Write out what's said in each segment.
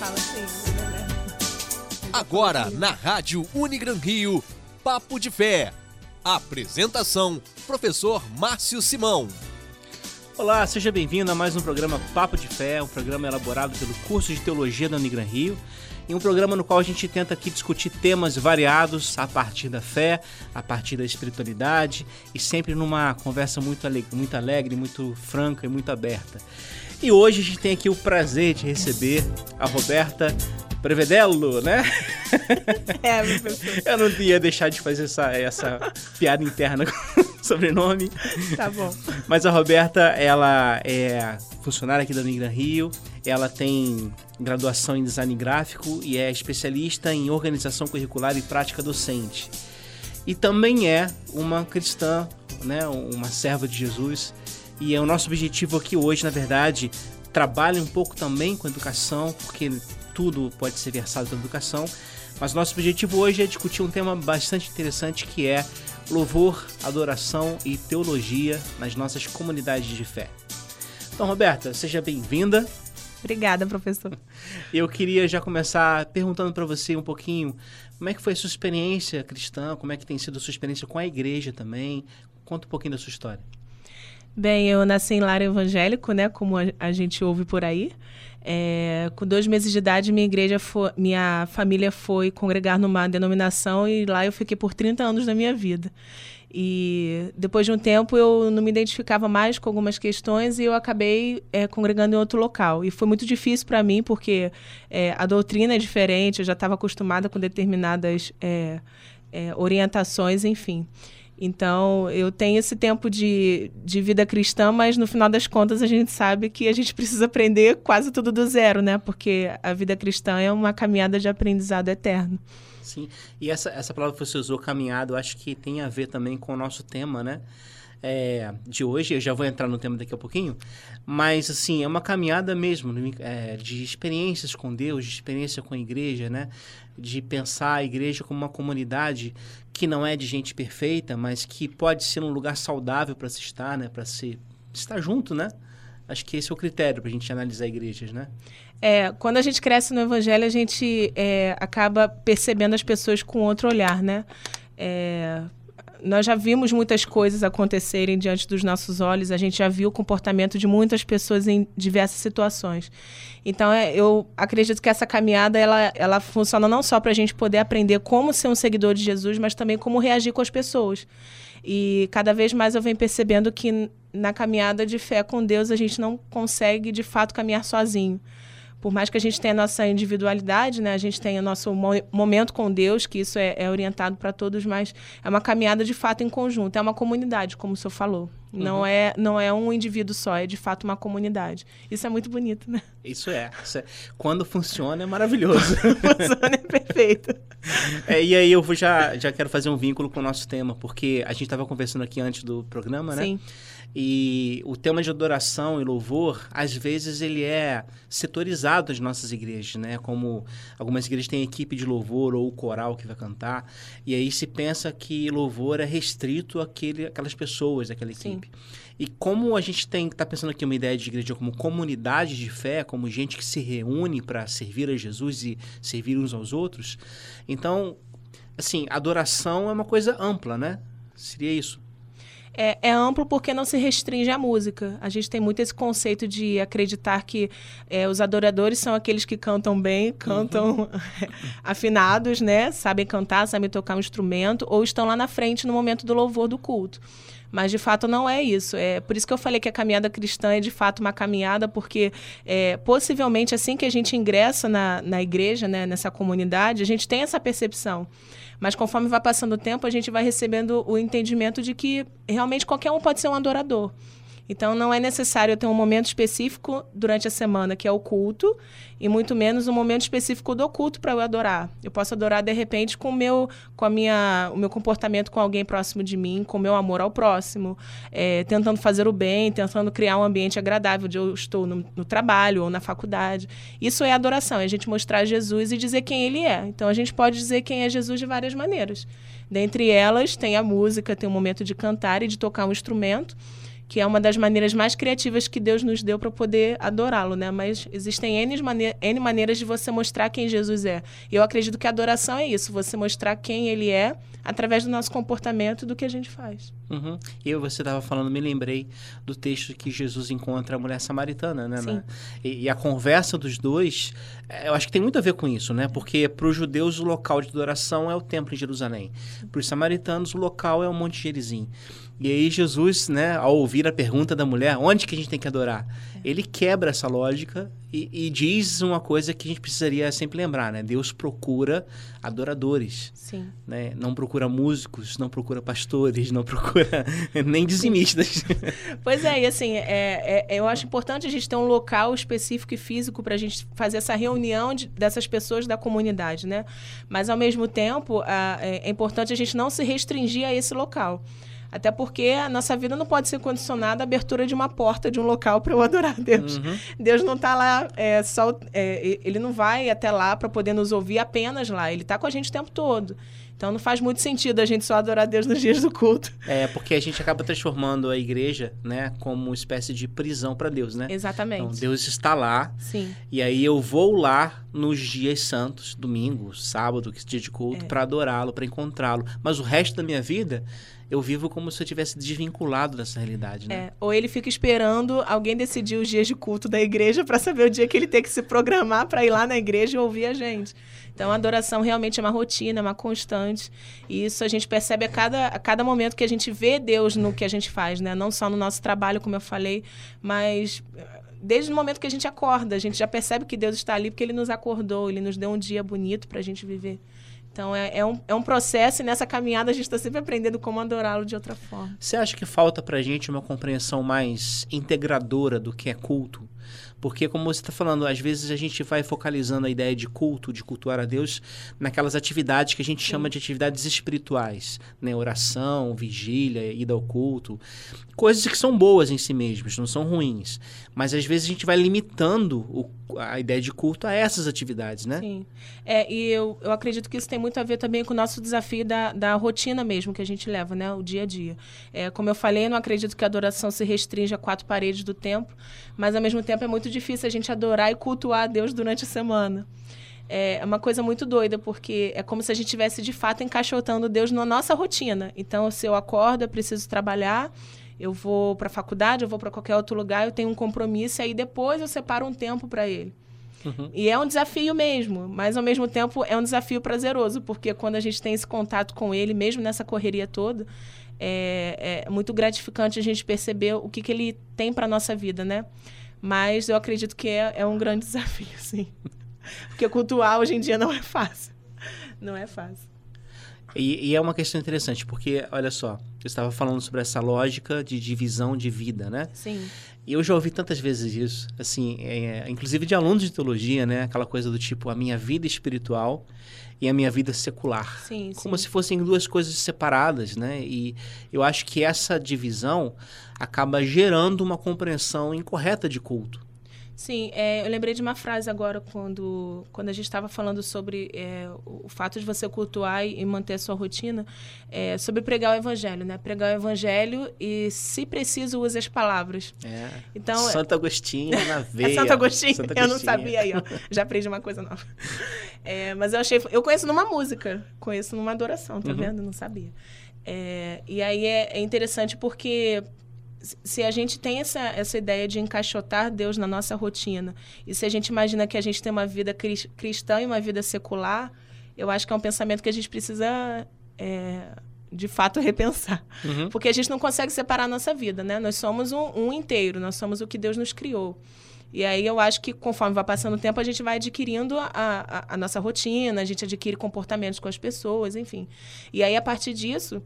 fala assim, né? Agora, na Rádio Unigran Rio, Papo de Fé. Apresentação, professor Márcio Simão. Olá, seja bem-vindo a mais um programa Papo de Fé, um programa elaborado pelo curso de Teologia da Unigran Rio em um programa no qual a gente tenta aqui discutir temas variados a partir da fé, a partir da espiritualidade e sempre numa conversa muito alegre, muito, alegre, muito franca e muito aberta. E hoje a gente tem aqui o prazer de receber a Roberta Prevedelo, né? É, professor. Eu não ia deixar de fazer essa, essa piada interna com o sobrenome. Tá bom. Mas a Roberta, ela é funcionária aqui da Unigran Rio, ela tem graduação em design gráfico e é especialista em organização curricular e prática docente. E também é uma cristã, né, uma serva de Jesus. E é o nosso objetivo aqui hoje, na verdade, trabalha um pouco também com educação, porque tudo pode ser versado pela educação. Mas nosso objetivo hoje é discutir um tema bastante interessante que é louvor, adoração e teologia nas nossas comunidades de fé. Então, Roberta, seja bem-vinda. Obrigada, professor. Eu queria já começar perguntando para você um pouquinho como é que foi a sua experiência cristã, como é que tem sido a sua experiência com a igreja também. Conta um pouquinho da sua história. Bem, eu nasci em lar evangélico, né, como a, gente ouve por aí. É, com dois meses de idade, minha igreja foi, minha família foi congregar numa denominação e lá eu fiquei por 30 anos da minha vida. E depois de um tempo eu não me identificava mais com algumas questões e eu acabei é, congregando em outro local. E foi muito difícil para mim porque é, a doutrina é diferente, eu já estava acostumada com determinadas é, é, orientações, enfim. Então, eu tenho esse tempo de, de vida cristã, mas no final das contas a gente sabe que a gente precisa aprender quase tudo do zero, né? Porque a vida cristã é uma caminhada de aprendizado eterno. Sim, e essa, essa palavra que você usou, caminhado, eu acho que tem a ver também com o nosso tema, né? É, de hoje, eu já vou entrar no tema daqui a pouquinho, mas assim, é uma caminhada mesmo é, de experiências com Deus, de experiência com a igreja, né? De pensar a igreja como uma comunidade que não é de gente perfeita, mas que pode ser um lugar saudável para se estar, né? Para se estar junto, né? Acho que esse é o critério para a gente analisar igrejas, né? É, quando a gente cresce no evangelho, a gente é, acaba percebendo as pessoas com outro olhar, né? É, nós já vimos muitas coisas acontecerem diante dos nossos olhos, a gente já viu o comportamento de muitas pessoas em diversas situações. Então, é, eu acredito que essa caminhada ela, ela funciona não só para a gente poder aprender como ser um seguidor de Jesus, mas também como reagir com as pessoas. E cada vez mais eu venho percebendo que na caminhada de fé com Deus a gente não consegue de fato caminhar sozinho por mais que a gente tenha a nossa individualidade, né, a gente tenha o nosso mo momento com Deus, que isso é, é orientado para todos, mas é uma caminhada de fato em conjunto, é uma comunidade, como o senhor falou. Uhum. Não, é, não é um indivíduo só, é de fato uma comunidade. Isso é muito bonito, né? Isso é. Isso é. Quando funciona, é maravilhoso. funciona, é perfeito. É, e aí eu já, já quero fazer um vínculo com o nosso tema, porque a gente estava conversando aqui antes do programa, né? Sim. E o tema de adoração e louvor, às vezes ele é setorizado nas nossas igrejas, né? Como algumas igrejas têm equipe de louvor ou coral que vai cantar, e aí se pensa que louvor é restrito àquele, àquelas pessoas daquela equipe. Sim. E como a gente tem está pensando aqui uma ideia de igreja como comunidade de fé, como gente que se reúne para servir a Jesus e servir uns aos outros, então, assim, adoração é uma coisa ampla, né? Seria isso é, é, amplo porque não se restringe à música. A gente tem muito esse conceito de acreditar que é, os adoradores são aqueles que cantam bem, cantam uhum. afinados, né? Sabem cantar, sabem tocar um instrumento, ou estão lá na frente no momento do louvor do culto. Mas de fato não é isso. É por isso que eu falei que a caminhada cristã é de fato uma caminhada, porque é, possivelmente assim que a gente ingressa na, na igreja, né, nessa comunidade, a gente tem essa percepção. Mas conforme vai passando o tempo, a gente vai recebendo o entendimento de que realmente qualquer um pode ser um adorador. Então, não é necessário ter um momento específico durante a semana, que é o culto, e muito menos um momento específico do culto para eu adorar. Eu posso adorar, de repente, com, o meu, com a minha, o meu comportamento com alguém próximo de mim, com o meu amor ao próximo, é, tentando fazer o bem, tentando criar um ambiente agradável onde eu estou no, no trabalho ou na faculdade. Isso é adoração, é a gente mostrar Jesus e dizer quem ele é. Então, a gente pode dizer quem é Jesus de várias maneiras. Dentre elas, tem a música, tem o momento de cantar e de tocar um instrumento que é uma das maneiras mais criativas que Deus nos deu para poder adorá-lo, né? Mas existem N, mane N maneiras de você mostrar quem Jesus é. E eu acredito que a adoração é isso, você mostrar quem ele é através do nosso comportamento do que a gente faz. Uhum. Eu, você estava falando, me lembrei do texto que Jesus encontra a mulher samaritana, né? Sim. E, e, a conversa dos dois, é, eu acho que tem muito a ver com isso, né? Porque para os judeus o local de adoração é o templo em Jerusalém. Para os samaritanos o local é o Monte Gerizim. E aí Jesus, né, ao ouvir a pergunta da mulher, onde que a gente tem que adorar? É. Ele quebra essa lógica e, e, diz uma coisa que a gente precisaria sempre lembrar, né? Deus procura adoradores. Sim. Né? Não procura músicos, não procura pastores, não procura nem dizimistas. Pois é, e assim, é, é, eu acho importante a gente ter um local específico e físico para a gente fazer essa reunião de, dessas pessoas da comunidade, né? Mas, ao mesmo tempo, a, é, é importante a gente não se restringir a esse local. Até porque a nossa vida não pode ser condicionada à abertura de uma porta de um local para eu adorar a Deus. Uhum. Deus não está lá é, só. É, ele não vai até lá para poder nos ouvir apenas lá. Ele está com a gente o tempo todo. Então não faz muito sentido a gente só adorar a Deus nos dias do culto. É, porque a gente acaba transformando a igreja, né, como uma espécie de prisão para Deus, né? Exatamente. Então Deus está lá. Sim. E aí eu vou lá nos dias santos, domingo, sábado, que é dia de culto, é. para adorá-lo, para encontrá-lo. Mas o resto da minha vida eu vivo como se eu tivesse desvinculado dessa realidade, né? É, ou ele fica esperando alguém decidir os dias de culto da igreja para saber o dia que ele tem que se programar para ir lá na igreja e ouvir a gente. Então, a adoração realmente é uma rotina, é uma constante. E isso a gente percebe a cada, a cada momento que a gente vê Deus no que a gente faz, né? Não só no nosso trabalho, como eu falei, mas desde o momento que a gente acorda, a gente já percebe que Deus está ali porque Ele nos acordou, Ele nos deu um dia bonito para a gente viver. Então é, é, um, é um processo e nessa caminhada a gente está sempre aprendendo como adorá-lo de outra forma. Você acha que falta para a gente uma compreensão mais integradora do que é culto? Porque, como você está falando, às vezes a gente vai focalizando a ideia de culto, de cultuar a Deus, naquelas atividades que a gente Sim. chama de atividades espirituais, né? Oração, vigília, ida ao culto. Coisas que são boas em si mesmas, não são ruins. Mas às vezes a gente vai limitando o, a ideia de culto a essas atividades, né? Sim. É, e eu, eu acredito que isso tem muito a ver também com o nosso desafio da, da rotina mesmo que a gente leva, né? O dia a dia. É, como eu falei, eu não acredito que a adoração se restrinja a quatro paredes do templo, mas ao mesmo tempo é muito difícil a gente adorar e cultuar a Deus durante a semana. É uma coisa muito doida, porque é como se a gente estivesse de fato encaixotando Deus na nossa rotina. Então, se eu acordo, eu preciso trabalhar, eu vou para a faculdade, eu vou para qualquer outro lugar, eu tenho um compromisso, e aí depois eu separo um tempo para ele. Uhum. E é um desafio mesmo, mas ao mesmo tempo é um desafio prazeroso, porque quando a gente tem esse contato com ele, mesmo nessa correria toda, é, é muito gratificante a gente perceber o que, que ele tem para nossa vida, né? Mas eu acredito que é, é um grande desafio, sim. Porque cultuar hoje em dia não é fácil. Não é fácil. E, e, é uma questão interessante, porque, olha só, eu estava falando sobre essa lógica de divisão de vida, né? Sim. E eu já ouvi tantas vezes isso, assim, é, inclusive de alunos de teologia, né? Aquela coisa do tipo, a minha vida espiritual e a minha vida secular. Sim, Como sim. se fossem duas coisas separadas, né? E eu acho que essa divisão acaba gerando uma compreensão incorreta de culto. Sim, é, eu lembrei de uma frase agora quando, quando a gente estava falando sobre é, o, fato de você cultuar e, manter a sua rotina, é, sobre pregar o evangelho, né? Pregar o evangelho e, se preciso, use as palavras. É. Então, Santo Agostinho na veia. é Santo Agostinho? Santo Agostinho. Eu não sabia aí, ó. Já aprendi uma coisa nova. É, mas eu achei... Eu conheço numa música, conheço numa adoração, tá uhum. vendo? Não sabia. É, e aí é, é interessante porque se a gente tem essa, essa ideia de encaixotar Deus na nossa rotina, e se a gente imagina que a gente tem uma vida cristã e uma vida secular, eu acho que é um pensamento que a gente precisa, é, de fato, repensar. Uhum. Porque a gente não consegue separar a nossa vida, né? Nós somos um, um inteiro, nós somos o que Deus nos criou. E aí eu acho que conforme vai passando o tempo, a gente vai adquirindo a, a, a nossa rotina, a gente adquire comportamentos com as pessoas, enfim. E aí, a partir disso,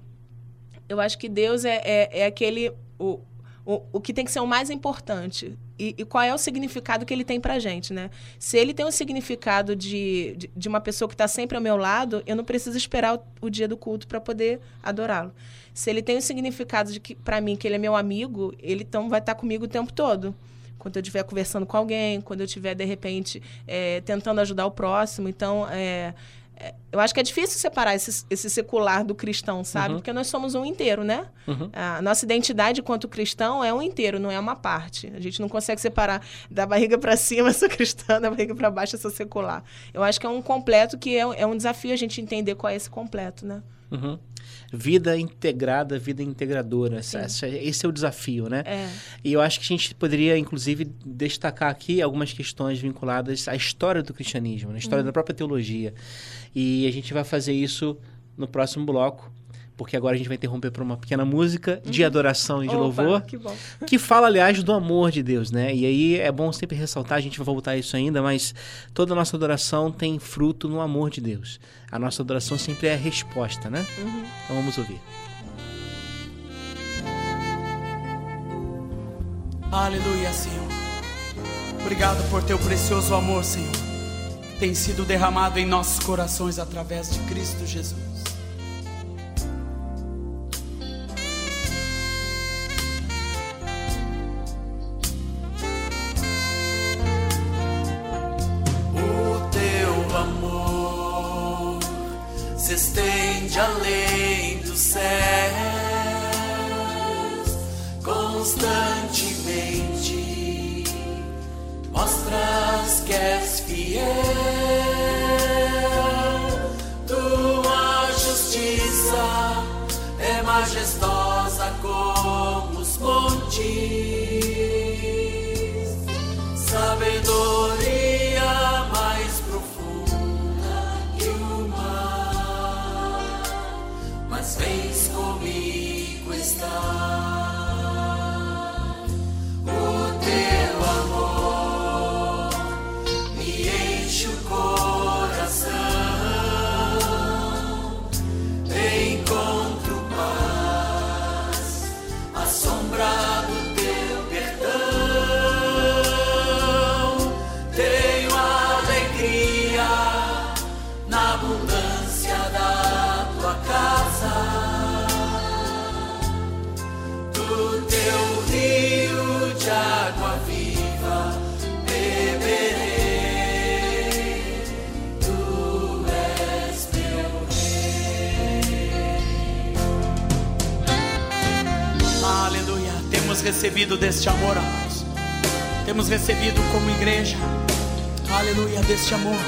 eu acho que Deus é, é, é aquele o, o, o que tem que ser o mais importante e, e, qual é o significado que ele tem pra gente, né? Se ele tem um significado de, de, de uma pessoa que está sempre ao meu lado, eu não preciso esperar o, o dia do culto para poder adorá-lo. Se ele tem o um significado de que para mim que ele é meu amigo, ele então vai estar tá comigo o tempo todo. Quando eu estiver conversando com alguém, quando eu estiver de repente é, tentando ajudar o próximo, então é, eu acho que é difícil separar esse, esse secular do cristão, sabe? Uhum. Porque nós somos um inteiro, né? Uhum. A nossa identidade enquanto cristão é um inteiro, não é uma parte. A gente não consegue separar da barriga para cima, sou cristã, da barriga para baixo, eu sou secular. Eu acho que é um completo que é, é um desafio a gente entender qual é esse completo, né? Uhum. Vida integrada, vida integradora. Essa, essa, esse é o desafio, né? É. E eu acho que a gente poderia, inclusive, destacar aqui algumas questões vinculadas à história do cristianismo, na história Uhum. da própria teologia. E a gente vai fazer isso no próximo bloco, porque agora a gente vai interromper para uma pequena música de adoração e de Uhum. Opa, louvor. Que bom. que fala, aliás, do amor de Deus, né? E aí é bom sempre ressaltar, a gente vai voltar a isso ainda, mas toda a nossa adoração tem fruto no amor de Deus. A nossa adoração sempre é a resposta, né? Uhum. Então vamos ouvir. Aleluia, Senhor. Obrigado por teu precioso amor, Senhor. que Tem sido derramado em nossos corações através de Cristo Jesus. Estende além dos céus, constantemente mostras que és fiel. Tua justiça é majestosa recebido deste amor, amados. Temos recebido como igreja. Aleluia, deste amor.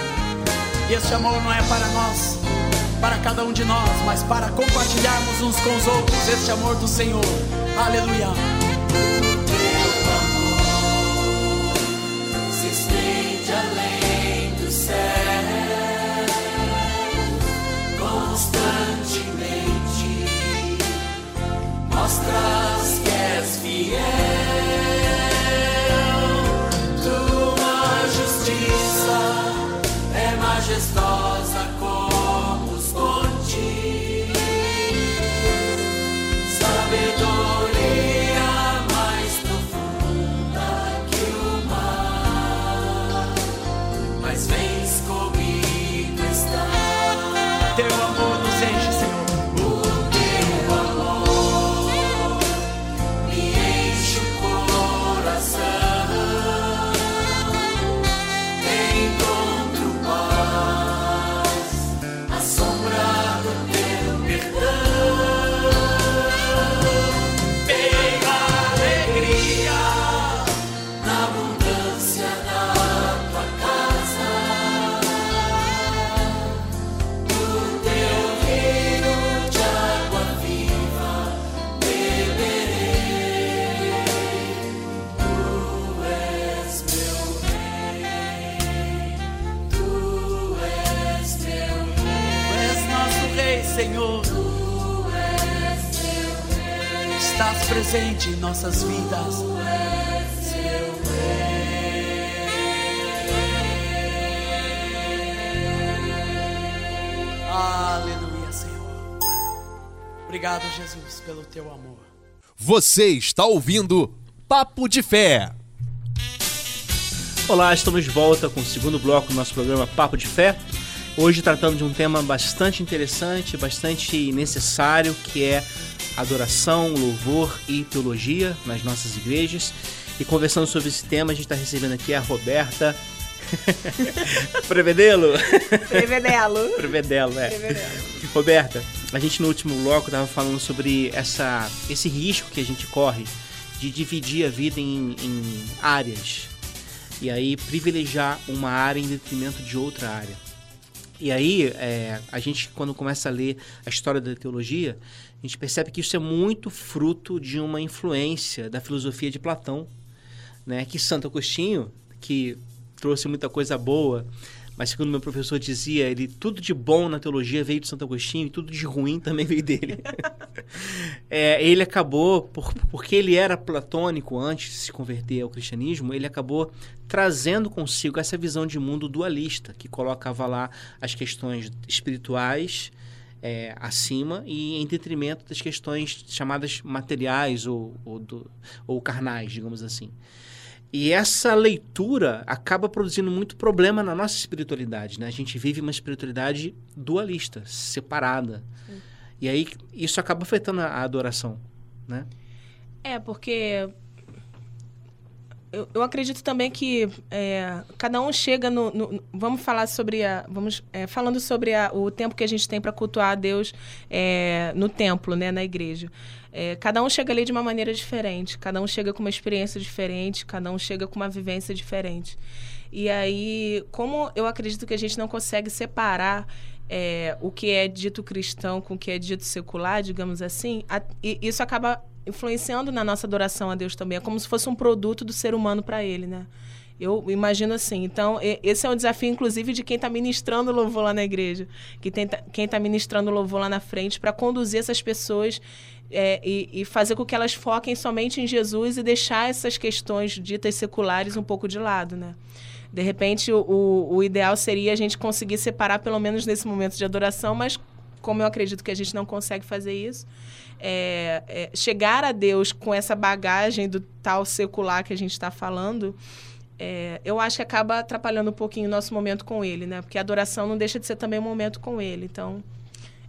E este amor não é para nós, para cada um de nós, mas para compartilharmos uns com os outros este amor do Senhor. Aleluia. És fiel. Presente em nossas vidas. Aleluia, Senhor. Obrigado, Jesus, pelo teu amor. Você está ouvindo Papo de Fé. Olá, estamos de volta com o segundo bloco do nosso programa Papo de Fé. Hoje tratando de um tema bastante interessante, bastante necessário, que é adoração, louvor e teologia nas nossas igrejas. E conversando sobre esse tema, a gente está recebendo aqui a Roberta Prevedelo? Prevedelo. Prevedelo, é. Prevedelo. Roberta, a gente no último bloco tava falando sobre essa, esse risco que a gente corre de dividir a vida em, em áreas. E aí privilegiar uma área em detrimento de outra área. E aí, é, a gente, quando começa a ler a história da teologia, a gente percebe que isso é muito fruto de uma influência da filosofia de Platão, né? Que Santo Agostinho, que trouxe muita coisa boa, mas segundo meu professor dizia, ele tudo de bom na teologia veio de Santo Agostinho e tudo de ruim também veio dele. é, ele acabou, por, porque ele era platônico antes de se converter ao cristianismo, ele acabou trazendo consigo essa visão de mundo dualista, que colocava lá as questões espirituais é, acima e em detrimento das questões chamadas materiais ou, ou, do, ou carnais, digamos assim. E essa leitura acaba produzindo muito problema na nossa espiritualidade. Né? A gente vive uma espiritualidade dualista, separada. E aí isso acaba afetando a adoração. Né? É, porque eu, eu acredito também que é, cada um chega no, no, Vamos falar sobre a. Vamos é, falando sobre a, o tempo que a gente tem para cultuar a Deus é, no templo, né, na igreja. É, cada um chega ali de uma maneira diferente, cada um chega com uma experiência diferente, cada um chega com uma vivência diferente. E aí, como eu acredito que a gente não consegue separar é, o que é dito cristão com o que é dito secular, digamos assim, a, isso acaba influenciando na nossa adoração a Deus também. É como se fosse um produto do ser humano para ele, né? Eu imagino assim. Então, esse é um desafio, inclusive, de quem está ministrando louvor lá na igreja, que tem, quem está ministrando louvor lá na frente, para conduzir essas pessoas é, e, e, fazer com que elas foquem somente em Jesus e deixar essas questões ditas seculares um pouco de lado, né? De repente, o, o, o ideal seria a gente conseguir separar, pelo menos nesse momento de adoração, mas como eu acredito que a gente não consegue fazer isso, é, é, chegar a Deus com essa bagagem do tal secular que a gente está falando, é, eu acho que acaba atrapalhando um pouquinho o nosso momento com Ele, né? Porque a adoração não deixa de ser também um momento com Ele. Então,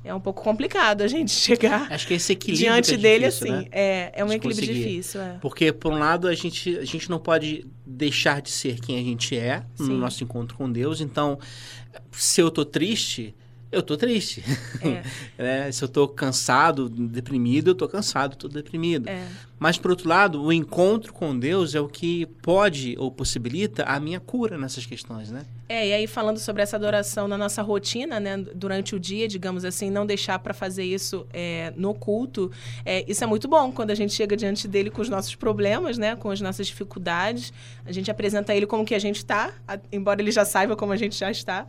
é um pouco complicado a gente chegar acho que esse equilíbrio diante é dele difícil, assim né? é, é um equilíbrio conseguir. difícil é. Porque, por um lado, a gente, a gente não pode deixar de ser quem a gente é Sim. no nosso encontro com Deus. Então, se eu tô triste, eu tô triste. É. né? Se eu tô cansado, deprimido, eu tô cansado, tô deprimido. É. Mas, por outro lado, o encontro com Deus é o que pode ou possibilita a minha cura nessas questões, né? É, e aí falando sobre essa adoração na nossa rotina, né, durante o dia, digamos assim, não deixar para fazer isso é, no culto, é, isso é muito bom quando a gente chega diante dele com os nossos problemas, né, com as nossas dificuldades, a gente apresenta ele como que a gente está, embora ele já saiba como a gente já está,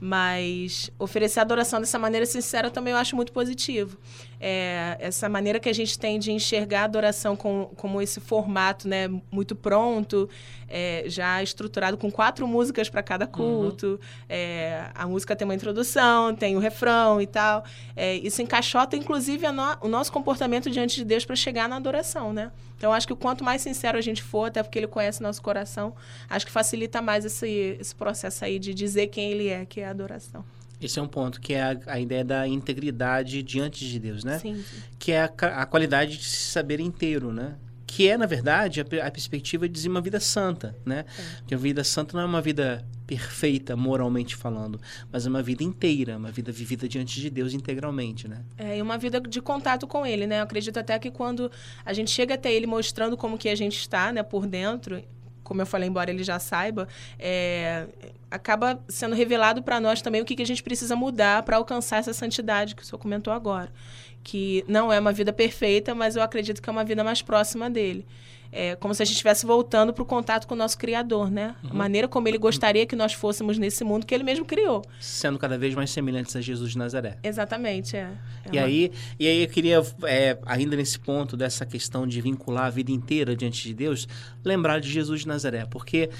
mas oferecer adoração dessa maneira sincera também eu acho muito positivo. É, essa maneira que a gente tem de enxergar a adoração com, como esse formato né, muito pronto, é, já estruturado com quatro músicas para cada culto. Uhum. É, a música tem uma introdução, tem o refrão e tal. É, isso encaixota, inclusive, no, o nosso comportamento diante de Deus para chegar na adoração. Né? Então, acho que quanto mais sincero a gente for, até porque ele conhece nosso coração, acho que facilita mais esse, esse processo aí de dizer quem ele é, que é a adoração. Esse é um ponto, que é a, a ideia da integridade diante de Deus, né? Sim, sim. Que é a, a, qualidade de se saber inteiro, né? Que é, na verdade, a, a perspectiva de dizer uma vida santa, né? É. Porque a vida santa não é uma vida perfeita, moralmente falando, mas é uma vida inteira, uma vida vivida diante de Deus integralmente, né? É, e uma vida de contato com ele, né? Eu acredito até que quando a gente chega até ele mostrando como que a gente está, né, por dentro, como eu falei, embora ele já saiba, é, acaba sendo revelado para nós também o que, que a gente precisa mudar para alcançar essa santidade que o senhor comentou agora. Que não é uma vida perfeita, mas eu acredito que é uma vida mais próxima dele. É como se a gente estivesse voltando para o contato com o nosso Criador, né? Uhum. A maneira como ele gostaria que nós fôssemos nesse mundo que ele mesmo criou. Sendo cada vez mais semelhantes a Jesus de Nazaré. Exatamente, é. é E, uma- aí, e aí eu queria, é, ainda nesse ponto dessa questão de vincular a vida inteira diante de Deus, lembrar de Jesus de Nazaré. Porque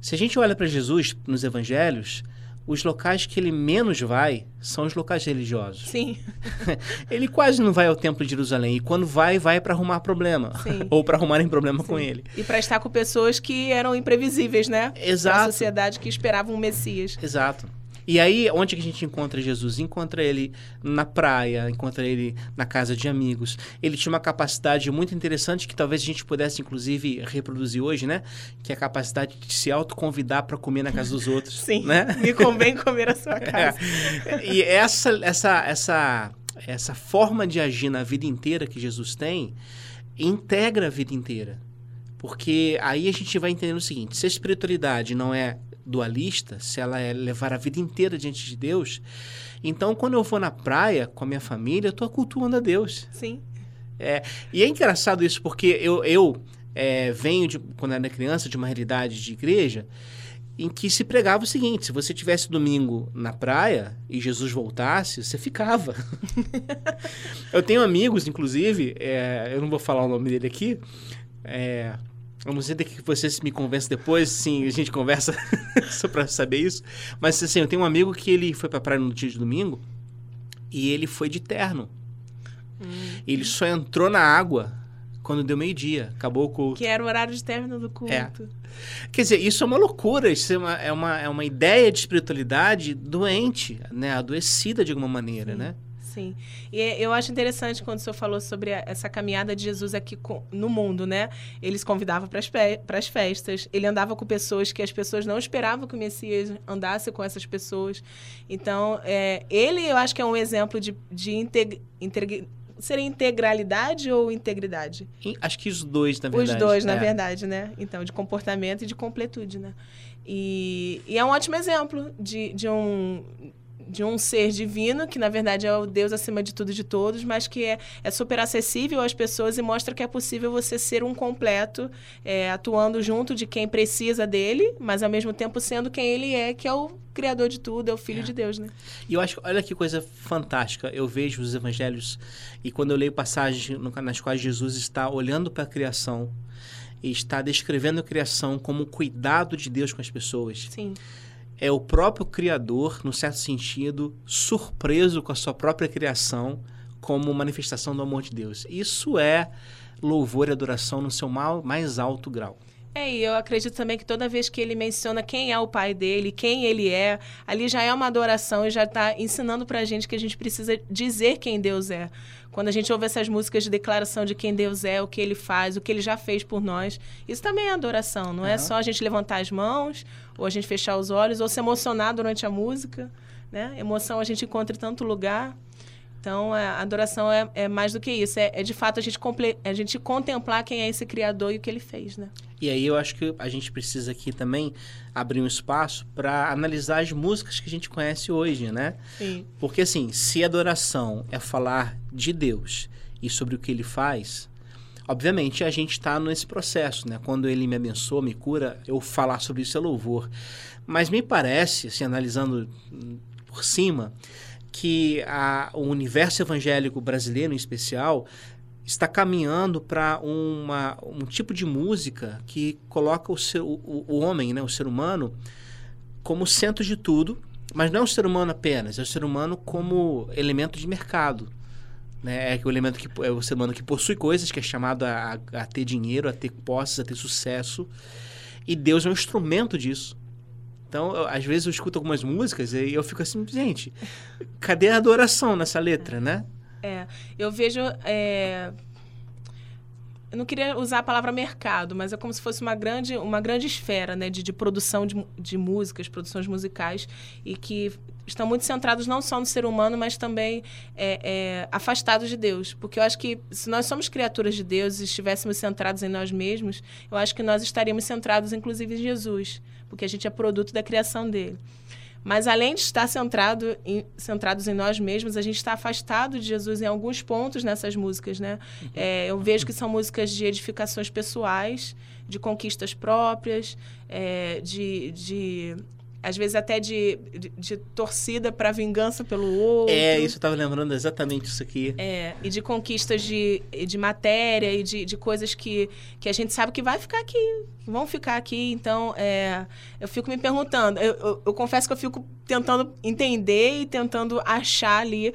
se a gente olha para Jesus nos evangelhos, os locais que ele menos vai são os locais religiosos. Sim, Ele quase não vai ao templo de Jerusalém. E quando vai, vai para arrumar problema. Sim. Ou para arrumarem problema com ele. e para estar com pessoas que eram imprevisíveis, né? Exato. Para a sociedade que esperava um Messias. Exato. E aí, onde que a gente encontra Jesus? Encontra ele na praia, encontra ele na casa de amigos. Ele tinha uma capacidade muito interessante que talvez a gente pudesse, inclusive, reproduzir hoje, né? Que é a capacidade de se autoconvidar para comer na casa dos outros. Sim. Né? Me convém comer a sua casa. É. E essa, essa, essa, essa forma de agir na vida inteira que Jesus tem integra a vida inteira. Porque aí a gente vai entendendo o seguinte: se a espiritualidade não é dualista, se ela é levar a vida inteira diante de Deus, então quando eu vou na praia com a minha família, eu estou cultuando a Deus. Sim. É, e é engraçado isso, porque eu, eu é, venho, de, quando era criança, de uma realidade de igreja em que se pregava o seguinte: se você tivesse domingo na praia e Jesus voltasse, você ficava. eu tenho amigos, inclusive, é, eu não vou falar o nome dele aqui. É, vamos ver que vocês me convencem depois, sim, a gente conversa só para saber isso. Mas assim, eu tenho um amigo que ele foi para praia no dia de domingo e ele foi de terno. Hum. Ele só entrou na água quando deu meio-dia, acabou o culto. Que era o horário de término do culto. É. Quer dizer, isso é uma loucura, isso é uma, é uma, é uma ideia de espiritualidade doente, né? adoecida de alguma maneira, Sim. né? Sim. E eu acho interessante quando o senhor falou sobre essa caminhada de Jesus aqui no mundo, né? Ele se convidava para as festas, ele andava com pessoas que as pessoas não esperavam que o Messias andasse com essas pessoas. Então, é, ele eu acho que é um exemplo de, de integ, integ, seria integralidade ou integridade? Acho que os dois, na verdade. Os dois, na é. verdade, né? Então, de comportamento e de completude, né? E, e é um ótimo exemplo de, de um de um ser divino, que na verdade é o Deus acima de tudo e de todos, mas que é, é super acessível às pessoas e mostra que é possível você ser um completo, é, atuando junto de quem precisa dele, mas ao mesmo tempo sendo quem ele é, que é o Criador de tudo, é o Filho é. de Deus, né? E eu acho, olha que coisa fantástica. Eu vejo os evangelhos e quando eu leio passagens nas quais Jesus está olhando para a criação e está descrevendo a criação como o cuidado de Deus com as pessoas. Sim é o próprio criador, no certo sentido, surpreso com a sua própria criação como manifestação do amor de Deus. Isso é louvor e adoração no seu mais alto grau. É, e eu acredito também que toda vez que ele menciona quem é o pai dele, quem ele é, ali já é uma adoração e já está ensinando para a gente que a gente precisa dizer quem Deus é. Quando a gente ouve essas músicas de declaração de quem Deus é, o que ele faz, o que ele já fez por nós, isso também é adoração. Não uhum. é só a gente levantar as mãos, ou a gente fechar os olhos, ou se emocionar durante a música. Né? Emoção a gente encontra em tanto lugar. Então, a adoração é, é mais do que isso. É, é de fato a gente, a gente contemplar quem é esse Criador e o que ele fez, né? E aí eu acho que a gente precisa aqui também abrir um espaço para analisar as músicas que a gente conhece hoje, né? Sim. Porque assim, se adoração é falar de Deus e sobre o que ele faz, obviamente a gente está nesse processo, né? Quando ele me abençoa, me cura, eu falar sobre isso é louvor. Mas me parece, assim, analisando por cima, que a, o universo evangélico brasileiro, em especial, está caminhando para um tipo de música que coloca o, ser, o, o homem, né, o ser humano, como centro de tudo, mas não é o ser humano apenas, é o ser humano como elemento de mercado. Né? É o elemento que é o ser humano que possui coisas, que é chamado a, a, a ter dinheiro, a ter posses, a ter sucesso. E Deus é um instrumento disso. Então, eu, às vezes eu escuto algumas músicas e eu fico assim, gente, cadê a adoração nessa letra, né? É, eu vejo. É... Eu não queria usar a palavra mercado, mas é como se fosse uma grande, uma grande esfera né, de, de produção de, de músicas, produções musicais, e que estão muito centrados não só no ser humano, mas também é, é, afastados de Deus. Porque eu acho que se nós somos criaturas de Deus e estivéssemos centrados em nós mesmos, eu acho que nós estaríamos centrados, inclusive, em Jesus, porque a gente é produto da criação dele. Mas além de estar centrado em, centrados em nós mesmos, a gente está afastado de Jesus em alguns pontos nessas músicas, né? Uhum. É, eu vejo que são músicas de edificações pessoais, de conquistas próprias, é, de, de às vezes até de, de, de torcida para vingança pelo outro. É, isso eu estava lembrando exatamente isso aqui. É, e de conquistas de, de matéria e de, de coisas que, que a gente sabe que vai ficar aqui, vão ficar aqui. Então, é, eu fico me perguntando, eu, eu, eu confesso que eu fico tentando entender e tentando achar ali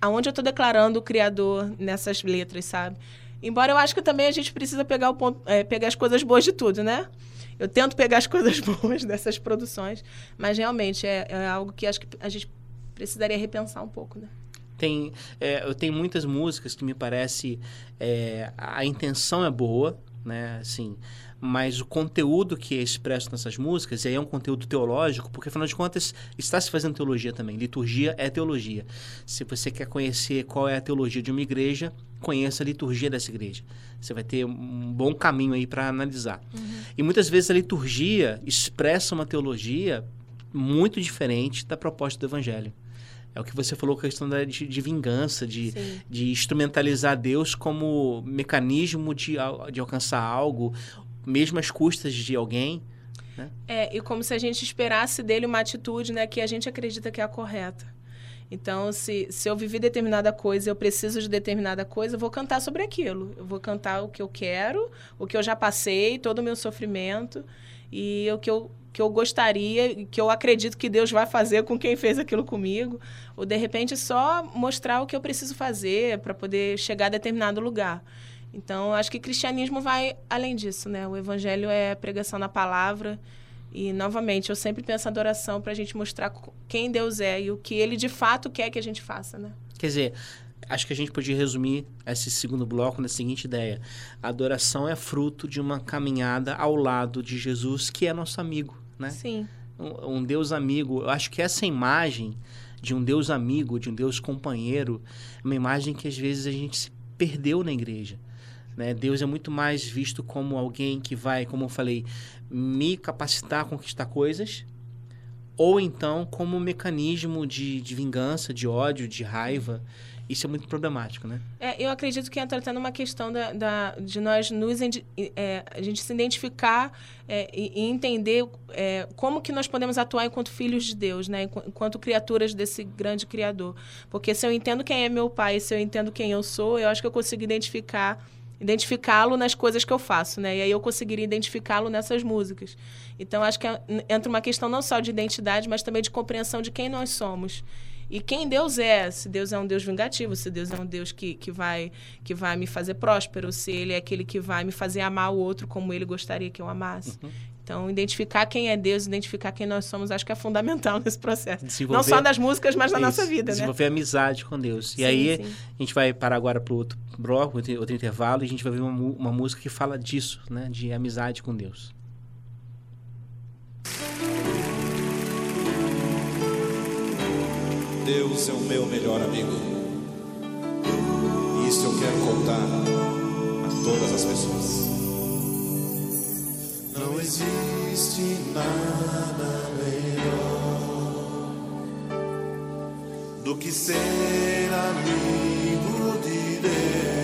aonde eu estou declarando o Criador nessas letras, sabe? Embora eu acho que também a gente precisa pegar, o ponto, é, pegar as coisas boas de tudo, né? Eu tento pegar as coisas boas dessas produções, mas realmente é, é algo que acho que a gente precisaria repensar um pouco, né? Tem, é, eu tenho muitas músicas que me parece é, a intenção é boa, né? Assim, mas o conteúdo que é expresso nessas músicas, e aí é um conteúdo teológico, porque afinal de contas está se fazendo teologia também. Liturgia é teologia. Se você quer conhecer qual é a teologia de uma igreja, conheça a liturgia dessa igreja. Você vai ter um bom caminho aí para analisar. Uhum. E muitas vezes a liturgia expressa uma teologia muito diferente da proposta do evangelho. É o que você falou, a questão da, de, de vingança, de, de instrumentalizar Deus como mecanismo de, de alcançar algo, mesmo às custas de alguém. Né? É, e como se a gente esperasse dele uma atitude né, que a gente acredita que é a correta. Então, se, se eu vivi determinada coisa, eu preciso de determinada coisa, eu vou cantar sobre aquilo. Eu vou cantar o que eu quero, o que eu já passei, todo o meu sofrimento e o que eu que eu gostaria, que eu acredito que Deus vai fazer com quem fez aquilo comigo, ou de repente só mostrar o que eu preciso fazer para poder chegar a determinado lugar. Então, acho que cristianismo vai além disso, né? O evangelho é pregação na palavra. E, novamente, eu sempre penso na adoração para a gente mostrar quem Deus é e o que Ele de fato quer que a gente faça, né? Quer dizer, acho que a gente podia resumir esse segundo bloco na seguinte ideia: a adoração é fruto de uma caminhada ao lado de Jesus, que é nosso amigo né? Sim. Um, um Deus amigo. Eu acho que essa imagem de um Deus amigo, de um Deus companheiro, é uma imagem que às vezes a gente se perdeu na igreja. Né? Deus é muito mais visto como alguém que vai, como eu falei, me capacitar a conquistar coisas, ou então como um mecanismo de, de vingança, de ódio, de raiva. Isso é muito problemático, né? É, eu acredito que entra até numa questão da, da de nós nos é, a gente se identificar é, e, e, entender é, como que nós podemos atuar enquanto filhos de Deus, né? Enquanto criaturas desse grande Criador. Porque se eu entendo quem é meu pai, se eu entendo quem eu sou, eu acho que eu consigo identificar identificá-lo nas coisas que eu faço, né? E aí eu conseguiria identificá-lo nessas músicas. Então acho que é, entra uma questão não só de identidade, mas também de compreensão de quem nós somos. E quem Deus é, se Deus é um Deus vingativo, se Deus é um Deus que, que, vai, que vai me fazer próspero, se Ele é aquele que vai me fazer amar o outro como Ele gostaria que eu amasse. Uhum. Então, identificar quem é Deus, identificar quem nós somos, acho que é fundamental nesse processo. Não só nas músicas, mas na isso, nossa vida, desenvolver né? amizade com Deus. Sim, e aí, sim. a gente vai parar agora para outro bloco, outro intervalo, e a gente vai ver uma, uma música que fala disso, né? De amizade com Deus. Deus é o meu melhor amigo. E isso eu quero contar a todas as pessoas. Não existe nada melhor do que ser amigo de Deus.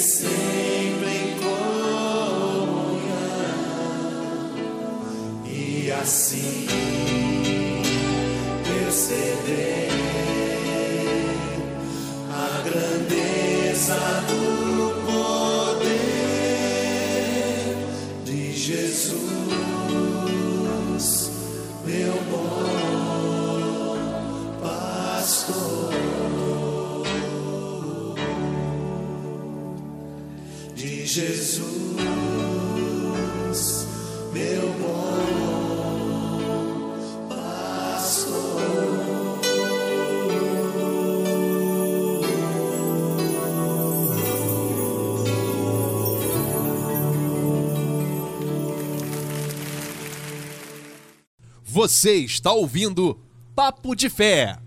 sempre em comunhão. E assim Você está ouvindo Papo de Fé.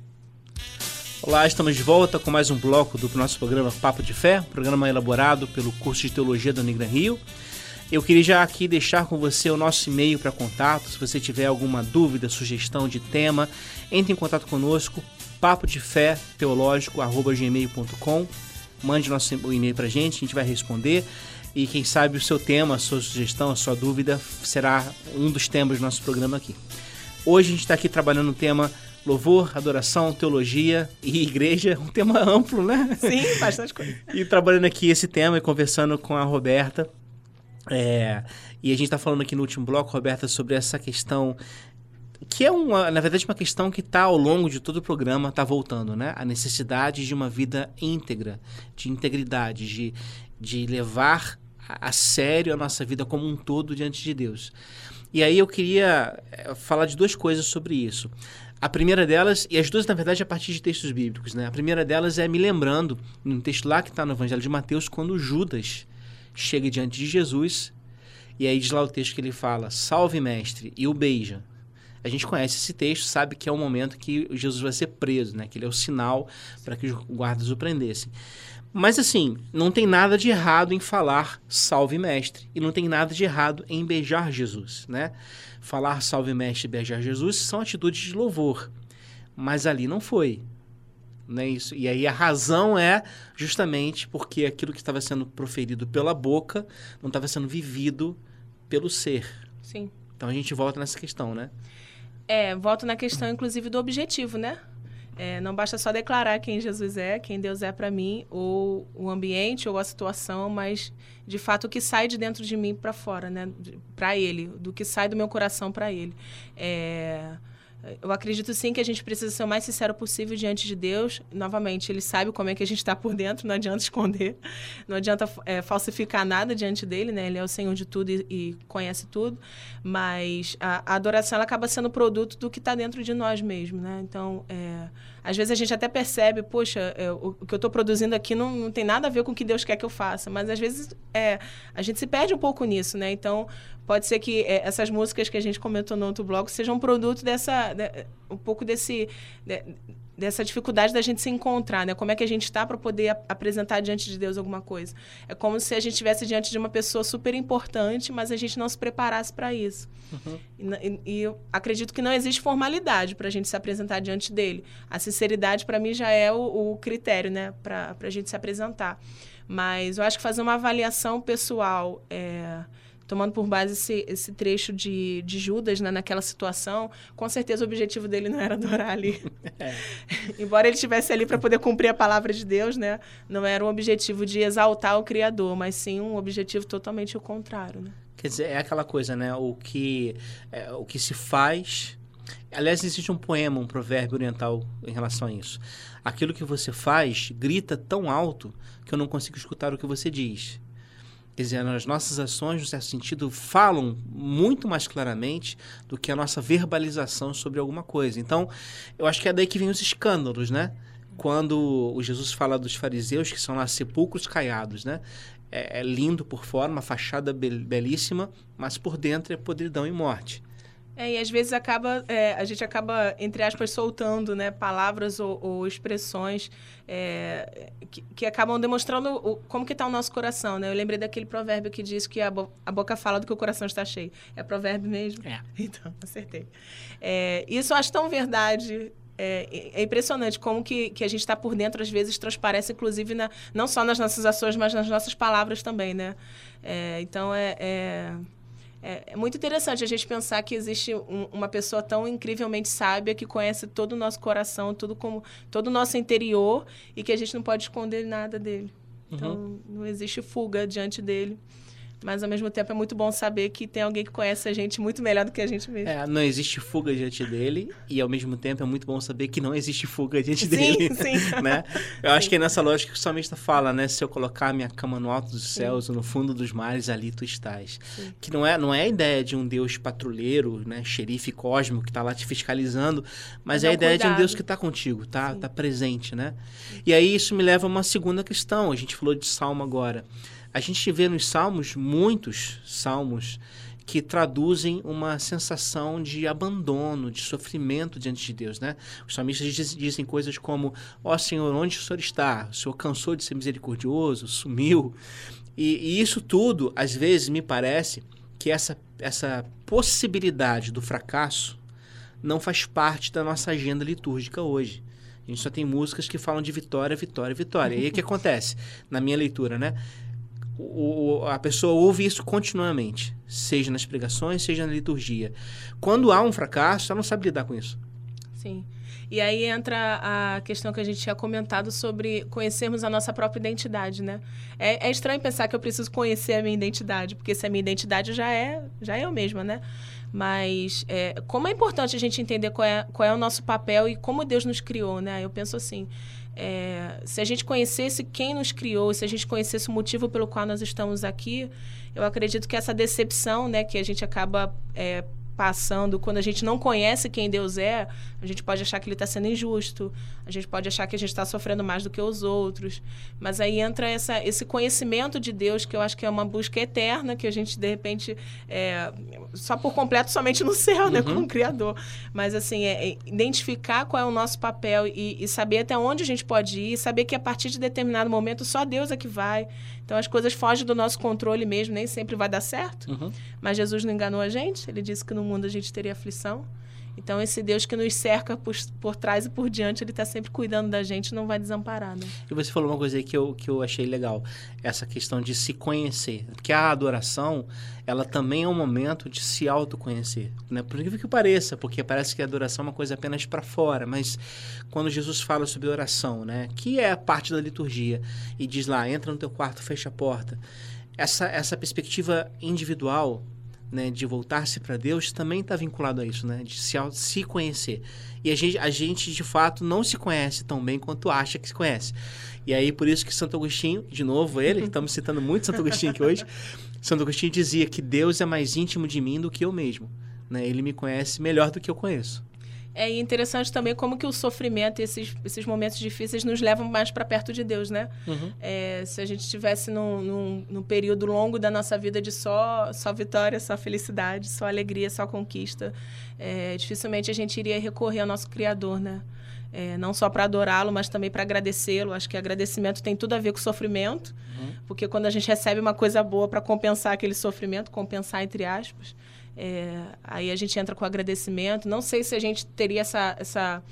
Olá, estamos de volta com mais um bloco do nosso programa Papo de Fé, programa elaborado pelo curso de Teologia da Unigran Rio. Eu queria já aqui deixar com você o nosso e-mail para contato. Se você tiver alguma dúvida, sugestão de tema, entre em contato conosco, papo. Mande nosso e-mail para a gente, a gente vai responder. E quem sabe o seu tema, a sua sugestão, a sua dúvida será um dos temas do nosso programa aqui. Hoje a gente está aqui trabalhando o tema louvor, adoração, teologia e igreja, um tema amplo, né? Sim, bastante coisa. E trabalhando aqui esse tema e conversando com a Roberta. É, e a gente está falando aqui no último bloco, Roberta, sobre essa questão que é uma, na verdade, uma questão que está ao longo de todo o programa, está voltando, né? A necessidade de uma vida íntegra, de integridade, de, de levar a, sério a nossa vida como um todo diante de Deus. E aí eu queria eh, falar de duas coisas sobre isso. A primeira delas, e as duas, na verdade, a partir de textos bíblicos, né? A primeira delas é me lembrando, num texto lá que está no Evangelho de Mateus, quando Judas chega diante de Jesus, e aí diz lá o texto que ele fala, salve mestre, e o beija. A gente conhece esse texto, sabe que é o momento que Jesus vai ser preso, né? Que ele é o sinal para que os guardas o prendessem. Mas assim, não tem nada de errado em falar salve mestre e não tem nada de errado em beijar Jesus, né? Falar salve mestre e beijar Jesus são atitudes de louvor. Mas ali não foi. Né, isso. E aí a razão é justamente porque aquilo que estava sendo proferido pela boca não estava sendo vivido pelo ser. Sim. Então a gente volta nessa questão, né? É, volto na questão, inclusive, do objetivo, né? É, não basta só declarar quem Jesus é, quem Deus é para mim, ou o ambiente ou a situação, mas de fato o que sai de dentro de mim para fora, né? Para Ele, do que sai do meu coração para Ele. É, eu acredito sim que a gente precisa ser o mais sincero possível diante de Deus. Novamente, Ele sabe como é que a gente está por dentro, não adianta esconder, não adianta é, falsificar nada diante dele, né? Ele é o Senhor de tudo e, e conhece tudo. Mas a, a, adoração ela acaba sendo produto do que está dentro de nós mesmo, né? Então, é, às vezes a gente até percebe, poxa, é, o, o, que eu estou produzindo aqui não, não tem nada a ver com o que Deus quer que eu faça. Mas às vezes é, a gente se perde um pouco nisso, né? Então, pode ser que é, essas músicas que a gente comentou no outro blog sejam um produto dessa de, um pouco desse de, dessa dificuldade da gente se encontrar, né? Como é que a gente está para poder ap apresentar diante de Deus alguma coisa? É como se a gente estivesse diante de uma pessoa super importante, mas a gente não se preparasse para isso. Uhum. E, e, eu acredito que não existe formalidade para a gente se apresentar diante dele. A sinceridade para mim já é o, o critério, né? Para a gente se apresentar. Mas eu acho que fazer uma avaliação pessoal é, tomando por base esse, esse trecho de, de Judas né, naquela situação, com certeza o objetivo dele não era adorar ali. É. Embora ele estivesse ali para poder cumprir a palavra de Deus, né, não era um objetivo de exaltar o Criador, mas sim um objetivo totalmente o contrário. Né? Quer dizer, é aquela coisa, né? O que, é, o que se faz. Aliás, existe um poema, um provérbio oriental em relação a isso. Aquilo que você faz grita tão alto que eu não consigo escutar o que você diz. Quer dizer, as nossas ações, no certo sentido, falam muito mais claramente do que a nossa verbalização sobre alguma coisa. Então, eu acho que é daí que vem os escândalos, né? Quando o Jesus fala dos fariseus, que são lá sepulcros caiados, né? É, é lindo por fora, uma fachada belíssima, mas por dentro é podridão e morte. É, e às vezes acaba, é, a gente acaba, entre aspas, soltando né, palavras ou, ou expressões é, que, que, acabam demonstrando o, como que está o nosso coração. Né? Eu lembrei daquele provérbio que diz que a, bo a, boca fala do que o coração está cheio. É provérbio mesmo? É. Então, acertei. É, isso eu acho tão verdade é, é impressionante como que, que a gente está por dentro, às vezes transparece, inclusive, na, não só nas nossas ações, mas nas nossas palavras também, né? É, então, é, é, é, muito interessante a gente pensar que existe um, uma pessoa tão incrivelmente sábia que conhece todo o nosso coração, tudo como, todo o nosso interior e que a gente não pode esconder nada dele. Então, Uhum. não existe fuga diante dele. Mas, ao mesmo tempo, é muito bom saber que tem alguém que conhece a gente muito melhor do que a gente mesmo. É, não existe fuga diante dele e ao mesmo tempo é muito bom saber que não existe fuga diante Sim, dele. sim. né? Eu acho que é nessa lógica que o salmista fala, né? Se eu colocar minha cama no alto dos céus ou no fundo dos mares, ali tu estás. Sim. Que não é, não é a ideia de um Deus patrulheiro, né? Xerife cósmico que tá lá te fiscalizando, mas Mas é a é ideia de um cuidado. Deus que tá contigo, tá, Sim. tá presente, né? E aí isso me leva a uma segunda questão. A gente falou de salmo agora. A gente vê nos salmos muitos salmos que traduzem uma sensação de abandono, de sofrimento diante de Deus, né? Os salmistas diz- dizem coisas como: Ó Senhor, onde o Senhor está? O Senhor cansou de ser misericordioso, sumiu. E, e isso tudo, às vezes, me parece que essa, essa possibilidade do fracasso não faz parte da nossa agenda litúrgica hoje. A gente só tem músicas que falam de vitória, vitória, vitória. E aí o que acontece? Na minha leitura, né? O- a pessoa ouve isso continuamente, seja nas pregações, seja na liturgia. Quando há um fracasso, ela não sabe lidar com isso. Sim. E aí entra a questão que a gente tinha comentado sobre conhecermos a nossa própria identidade, né? É, é estranho pensar que eu preciso conhecer a minha identidade, porque se a minha identidade já é, já é eu mesma, né? Mas é, como é importante a gente entender qual é, qual é o nosso papel e como Deus nos criou, né? Eu penso assim, é, se a gente conhecesse quem nos criou, se a gente conhecesse o motivo pelo qual nós estamos aqui, eu acredito que essa decepção, né, que a gente acaba é, passando. Quando a gente não conhece quem Deus é, a gente pode achar que ele está sendo injusto, a gente pode achar que a gente está sofrendo mais do que os outros, mas aí entra essa, esse conhecimento de Deus que eu acho que é uma busca eterna que a gente de repente é, só por completo somente no céu, né, como Criador, mas assim é, é identificar qual é o nosso papel e, e saber até onde a gente pode ir, saber que a partir de determinado momento só Deus é que vai, então as coisas fogem do nosso controle mesmo, nem sempre vai dar certo. Uhum. Mas Jesus não enganou a gente, ele disse que no mundo a gente teria aflição. Então, esse Deus que nos cerca por, por trás e por diante, ele está sempre cuidando da gente não vai desamparar, né? E você falou uma coisa aí que eu, que eu achei legal, essa questão de se conhecer. Porque a adoração, ela também é um momento de se autoconhecer, né? Por incrível que pareça, porque parece que a adoração é uma coisa apenas para fora, mas quando Jesus fala sobre oração, né, que é parte da liturgia, e diz lá, entra no teu quarto, fecha a porta. Essa, essa perspectiva individual, né, de voltar-se para Deus também está vinculado a isso, né, de se, se conhecer. E a gente, a gente, de fato, não se conhece tão bem quanto acha que se conhece. E aí, por isso que Santo Agostinho, de novo ele, estamos citando muito Santo Agostinho aqui hoje, Santo Agostinho dizia que Deus é mais íntimo de mim do que eu mesmo. Né? Ele me conhece melhor do que eu conheço. É interessante também como que o sofrimento esses, esses momentos difíceis nos levam mais para perto de Deus, né? É, se a gente estivesse num, num, num período longo da nossa vida de só, só vitória, só felicidade, só alegria, só conquista, é, dificilmente a gente iria recorrer ao nosso Criador, né? É, não só para adorá-lo, mas também para agradecê-lo. Acho que agradecimento tem tudo a ver com sofrimento, porque quando a gente recebe uma coisa boa para compensar aquele sofrimento, compensar entre aspas, é, aí a gente entra com agradecimento. Não sei se a gente teria essa, essa,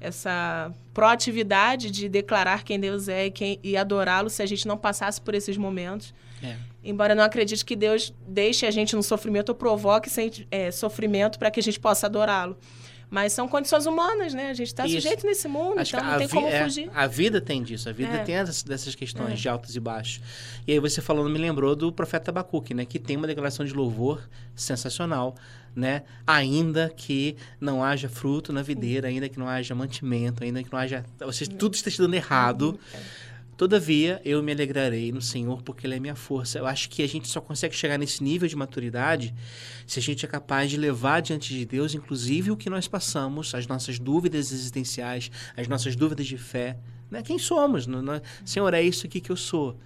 essa proatividade de declarar quem Deus é e, quem- e adorá-lo se a gente não passasse por esses momentos. É. Embora eu não acredite que Deus deixe a gente no sofrimento ou provoque é, sofrimento para que a gente possa adorá-lo. Mas são condições humanas, né? A gente está sujeito nesse mundo, Acho então não tem como é, fugir. a vida tem disso, a vida É. tem essas, dessas questões É. de altos e baixos. E aí você falando me lembrou do profeta Abacuque, né, que tem uma declaração de louvor sensacional, né? Ainda que não haja fruto na videira, ainda que não haja mantimento, ainda que não haja, ou seja, tudo esteja dando errado. Todavia, eu me alegrarei no Senhor, porque Ele é minha força. Eu acho que a gente só consegue chegar nesse nível de maturidade se a gente é capaz de levar diante de Deus, inclusive, o que nós passamos, as nossas dúvidas existenciais, as nossas dúvidas de fé. Né? Quem somos? Senhor, é isso aqui que eu sou.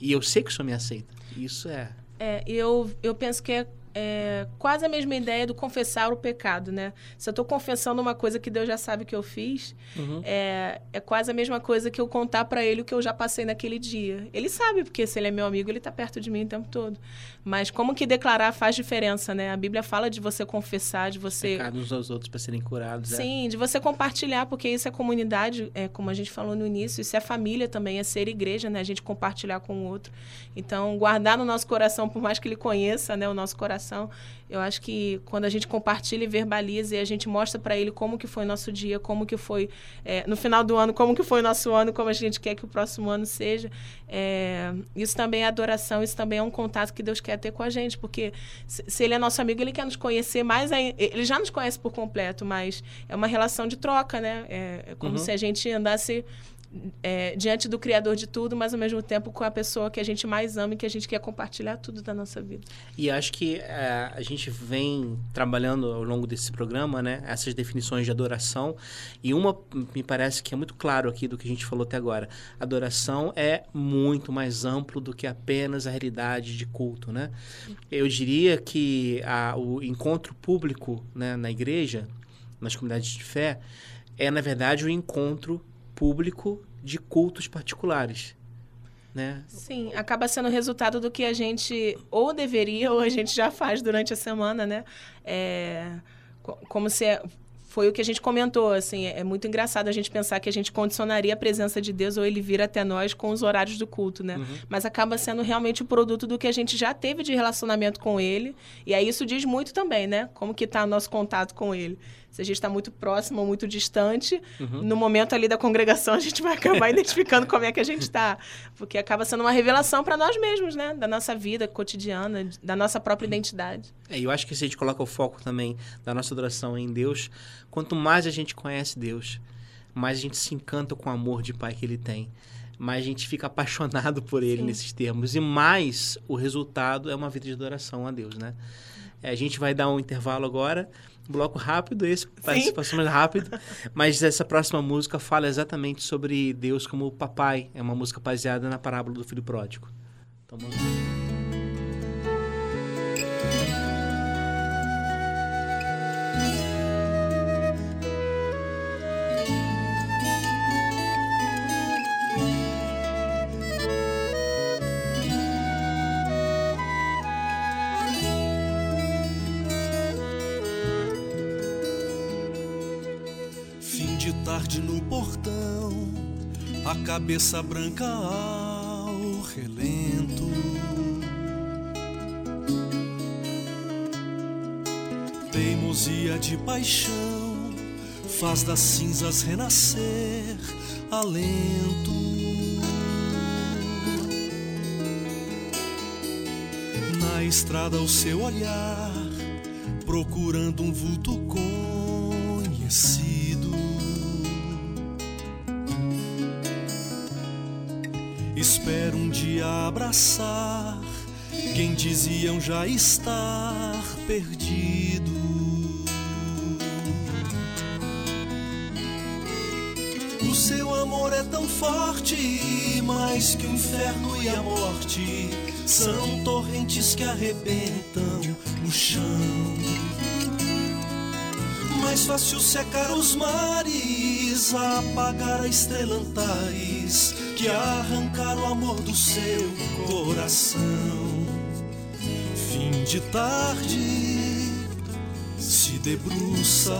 E eu sei que o Senhor me aceita. Isso é. É, eu, eu penso que é é quase a mesma ideia do confessar o pecado, né? Se eu estou confessando uma coisa que Deus já sabe que eu fiz, Uhum. é, é quase a mesma coisa que eu contar para ele o que eu já passei naquele dia. Ele sabe, porque se ele é meu amigo, ele está perto de mim o tempo todo. Mas como que declarar faz diferença, né? A Bíblia fala de você confessar, de você Pecados uns aos outros para serem curados. é. Sim, de você compartilhar, porque isso é comunidade, é, como a gente falou no início, isso é família também, é ser igreja, né? A gente compartilhar com o outro. Então, guardar no nosso coração, por mais que ele conheça né, o nosso coração, eu acho que quando a gente compartilha e verbaliza e a gente mostra para ele como que foi o nosso dia, como que foi é, no final do ano, como que foi o nosso ano, como a gente quer que o próximo ano seja, é, isso também é adoração, isso também é um contato que Deus quer ter com a gente, porque se, se ele é nosso amigo, ele quer nos conhecer mais ainda. Ele já nos conhece por completo, mas é uma relação de troca, né? É, é como Uhum. se a gente andasse é, diante do Criador de tudo, mas ao mesmo tempo com a pessoa que a gente mais ama e que a gente quer compartilhar tudo da nossa vida. E acho que eh, a gente vem trabalhando ao longo desse programa, né, essas definições de adoração. E uma me parece que é muito claro aqui do que a gente falou até agora. Adoração é muito mais amplo do que apenas a realidade de culto, né? Eu diria que a- o encontro público né, na igreja, nas comunidades de fé, é na verdade o encontro público de cultos particulares, né? Sim, acaba sendo resultado do que a gente ou deveria ou a gente já faz durante a semana, né? É, co- como se é- foi o que a gente comentou, assim, é muito engraçado a gente pensar que a gente condicionaria a presença de Deus ou ele vir até nós com os horários do culto, né? Mas acaba sendo realmente o produto do que a gente já teve de relacionamento com ele. E aí isso diz muito também, né? Como que tá o nosso contato com ele. Se a gente está muito próximo ou muito distante, no momento ali da congregação a gente vai acabar identificando como é que a gente está. Porque acaba sendo uma revelação para nós mesmos, né? Da nossa vida cotidiana, da nossa própria identidade. É, eu acho que se a gente coloca o foco também da nossa adoração em Deus, quanto mais a gente conhece Deus, mais a gente se encanta com o amor de Pai que Ele tem. Mais a gente fica apaixonado por Ele Sim. nesses termos. E mais o resultado é uma vida de adoração a Deus, né? É, a gente vai dar um intervalo agora, bloco rápido, esse participação mais rápido. Mas essa próxima música fala exatamente sobre Deus como papai. É uma música baseada na parábola do filho pródigo. Então vamos a cabeça branca ao relento. Teimosia de paixão faz das cinzas renascer alento. Na estrada o seu olhar, procurando um vulto conhecido. Espero um dia abraçar quem diziam já estar perdido. O seu amor é tão forte, mais que o inferno e a morte. São torrentes que arrebentam o chão. Mais fácil secar os mares, apagar a estrela Antares, que arrancar o amor do seu coração. Fim de tarde, se debruça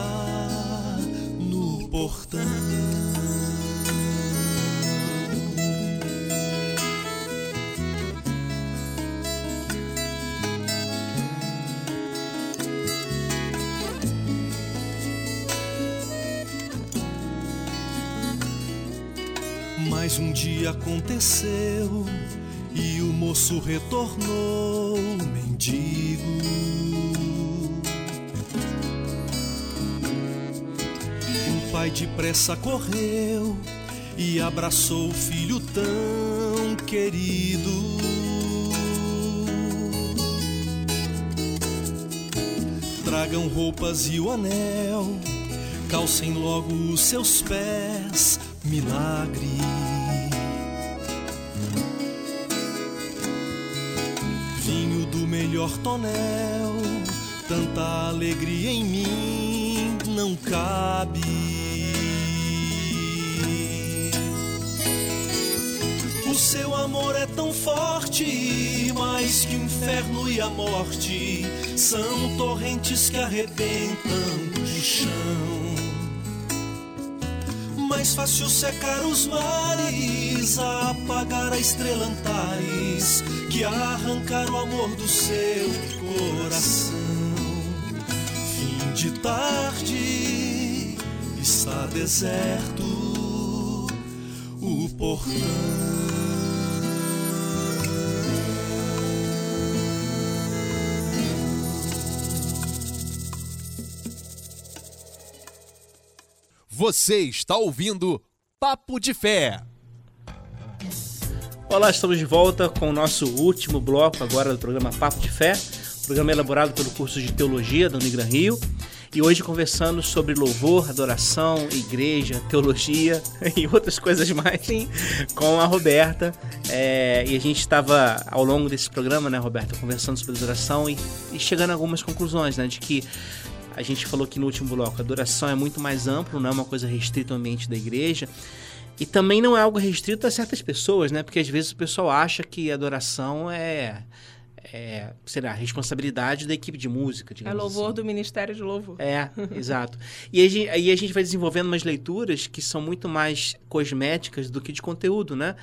no portão. Aconteceu e o moço retornou mendigo. O pai depressa correu e abraçou o filho tão querido. Tragam roupas e o anel, calcem logo os seus pés, milagre. Tonel, tanta alegria em mim não cabe. O seu amor é tão forte, mais que o inferno e a morte são torrentes que arrebentam o chão. Mais fácil secar os mares, apagar a estrela Antares, que arrancar o amor do seu coração. Fim de tarde, está deserto o portão. Você está ouvindo Papo de Fé. Olá, estamos de volta com o nosso último bloco agora do programa Papo de Fé, programa elaborado pelo curso de Teologia da Unigran Rio. E hoje conversando sobre louvor, adoração, igreja, teologia e outras coisas mais Sim. com a Roberta. É, e a gente estava ao longo desse programa, né, Roberta, conversando sobre adoração e, e chegando a algumas conclusões, né, de que a gente falou aqui no último bloco, a adoração é muito mais amplo, não é uma coisa restrita ao ambiente da igreja. E também não é algo restrito a certas pessoas, né? Porque às vezes o pessoal acha que adoração é, é sei lá, responsabilidade da equipe de música, É louvor assim. do Ministério de Louvor. É, exato. E aí a gente- aí a gente vai desenvolvendo umas leituras que são muito mais cosméticas do que de conteúdo, né?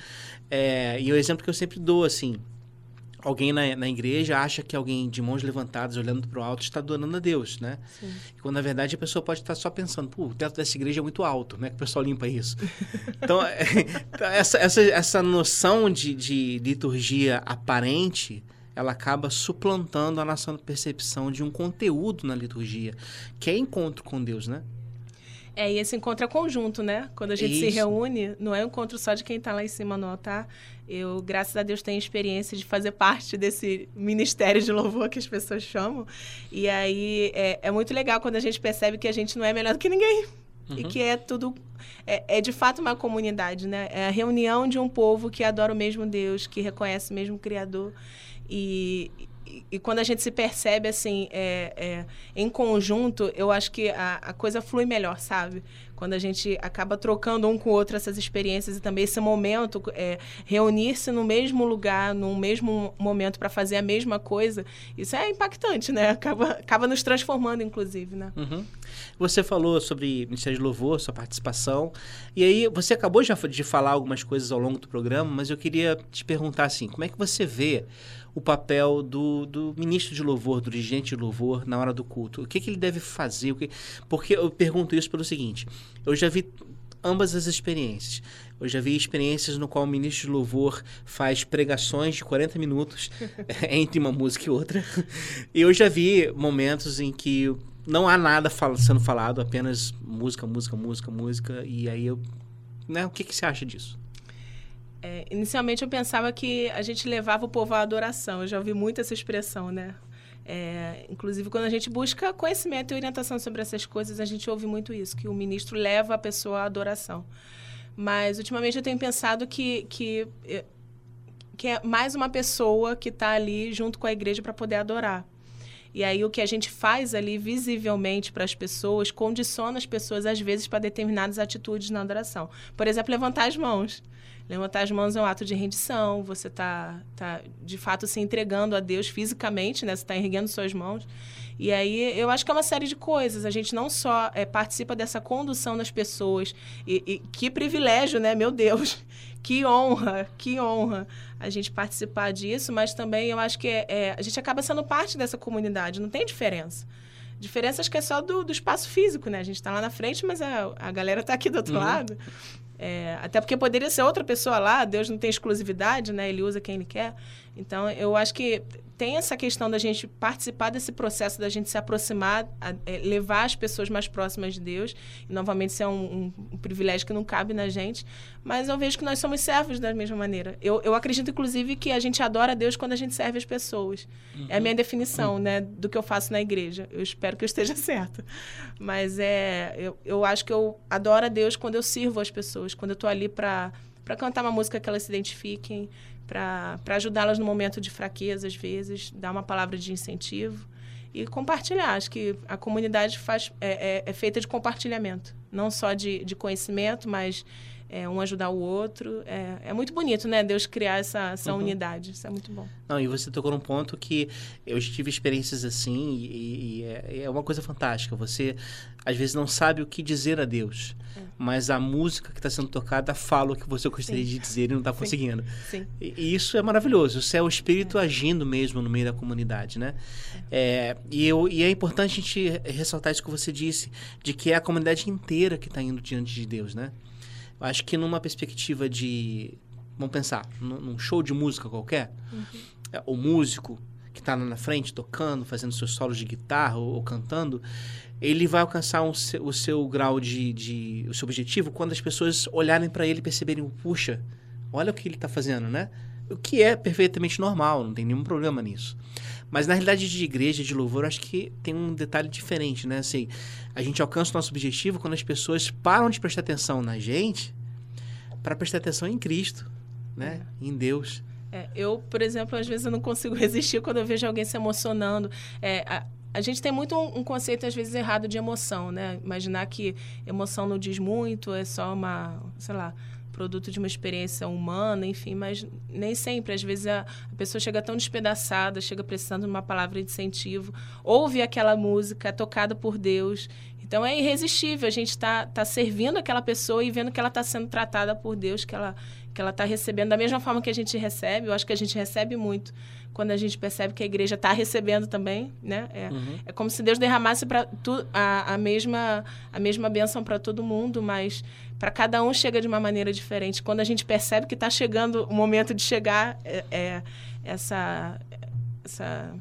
É, e o exemplo que eu sempre dou, assim, alguém na, na igreja acha que alguém de mãos levantadas, olhando para o alto, está adorando a Deus, né? E quando na verdade a pessoa pode estar só pensando, pô, o teto dessa igreja é muito alto, como é que o pessoal limpa isso? Então, é, então, essa, essa, essa noção de, de liturgia aparente, ela acaba suplantando a nossa percepção de um conteúdo na liturgia, que é encontro com Deus, né? É, e esse encontro é conjunto, né? Quando a gente se Isso. reúne, não é um encontro só de quem está lá em cima no altar. Eu, graças a Deus, tenho experiência de fazer parte desse ministério de louvor que as pessoas chamam. E aí é, é muito legal quando a gente percebe que a gente não é melhor do que ninguém. E que é tudo. É, é de fato uma comunidade, né? É a reunião de um povo que adora o mesmo Deus, que reconhece o mesmo Criador. E, e, quando a gente se percebe assim, é, é, em conjunto, eu acho que a, a coisa flui melhor, sabe? Quando a gente acaba trocando um com o outro essas experiências e também esse momento, é, reunir-se no mesmo lugar, no mesmo momento para fazer a mesma coisa, isso é impactante, né? Acaba, acaba nos transformando, inclusive, né? Uhum. Você falou sobre Ministério de Louvor, sua participação. E aí, você acabou já de falar algumas coisas ao longo do programa, mas eu queria te perguntar assim: como é que você vê o papel do, do ministro de louvor, do dirigente de louvor na hora do culto? O que, que ele deve fazer? Que... Porque eu pergunto isso pelo seguinte: eu já vi ambas as experiências. Eu já vi experiências no qual o ministro de louvor faz pregações de 40 minutos entre uma música e outra. E eu já vi momentos em que não há nada fal- sendo falado, apenas música, música, música, música. E aí eu. Né, o que, que você acha disso? É, inicialmente eu pensava que a gente levava o povo à adoração. Eu já ouvi muito essa expressão, né? É, inclusive, quando a gente busca conhecimento e orientação sobre essas coisas, a gente ouve muito isso, que o ministro leva a pessoa à adoração. Mas, ultimamente, eu tenho pensado que, que, eh, que é mais uma pessoa que está ali junto com a igreja para poder adorar. E aí, o que a gente faz ali visivelmente para as pessoas condiciona as pessoas, às vezes, para determinadas atitudes na adoração. Por exemplo, levantar as mãos. Levantar as mãos é um ato de rendição, você está, tá, de fato, se entregando a Deus fisicamente, né? Você está erguendo suas mãos. E aí, eu acho que é uma série de coisas. A gente não só é, participa dessa condução das pessoas, e, e que privilégio, né? Meu Deus! Que honra, que honra a gente participar disso, mas também eu acho que é, é, a gente acaba sendo parte dessa comunidade, não tem diferença. Diferença acho que é só do, do espaço físico, né? A gente está lá na frente, mas a, a galera está aqui do outro lado. É, até porque poderia ser outra pessoa lá, Deus não tem exclusividade, né? Ele usa quem ele quer. Então, eu acho que tem essa questão da gente participar desse processo, da gente se aproximar, a- é, levar as pessoas mais próximas de Deus. E, novamente, isso é um, um- um privilégio que não cabe na gente. Mas eu vejo que nós somos servos da mesma maneira. Eu, eu acredito, inclusive, que a gente adora a Deus quando a gente serve as pessoas. É a minha definição, né, do que eu faço na igreja. Eu espero que eu esteja certa. Mas é, eu, eu acho que eu adoro a Deus quando eu sirvo as pessoas, quando eu estou ali para cantar uma música que elas se identifiquem, para ajudá-las no momento de fraqueza, às vezes, dar uma palavra de incentivo e compartilhar. Acho que a comunidade faz, é, é, é feita de compartilhamento, não só de, de conhecimento, mas é, um ajudar o outro. É, é muito bonito, né? Deus criar essa, essa uhum. unidade. Isso é muito bom. Não, e você tocou num ponto que eu tive experiências assim e, e é, é, uma coisa fantástica. Você, às vezes, não sabe o que dizer a Deus, é. mas a música que está sendo tocada fala o que você gostaria Sim. de dizer e não está conseguindo. Sim. E, e, isso é maravilhoso. Isso é o Espírito é. agindo mesmo no meio da comunidade, né? É. e, eu, e é importante a gente ressaltar isso que você disse, de que é a comunidade inteira que está indo diante de Deus, né? Eu acho que numa perspectiva de. Vamos pensar, num show de música qualquer, uhum. É, o músico que está na frente tocando, fazendo seus solos de guitarra ou, ou cantando, ele vai alcançar um, o seu grau de, de, o seu objetivo quando as pessoas olharem para ele e perceberem, puxa, olha o que ele está fazendo, né? O que é perfeitamente normal, não tem nenhum problema nisso. Mas na realidade de igreja, de louvor, acho que tem um detalhe diferente, né? Assim, a gente alcança o nosso objetivo quando as pessoas param de prestar atenção na gente para prestar atenção em Cristo, né? É. Em Deus. É, eu, por exemplo, às vezes eu não consigo resistir quando eu vejo alguém se emocionando. É, a, a, gente tem muito um, um, conceito, às vezes, errado de emoção, né? Imaginar que emoção não diz muito, é só uma, sei lá, produto de uma experiência humana, enfim, mas nem sempre. Às vezes a, a, pessoa chega tão despedaçada, chega precisando de uma palavra de incentivo, ouve aquela música, tocada por Deus. Então é irresistível a gente estar tá, tá servindo aquela pessoa e vendo que ela está sendo tratada por Deus, que ela que ela está recebendo da mesma forma que a gente recebe. Eu acho que a gente recebe muito quando a gente percebe que a igreja está recebendo também, né? É, uhum. é como se Deus derramasse para a, a mesma a mesma bênção para todo mundo, mas para cada um chega de uma maneira diferente. Quando a gente percebe que está chegando o momento de chegar, é, é essa, essa,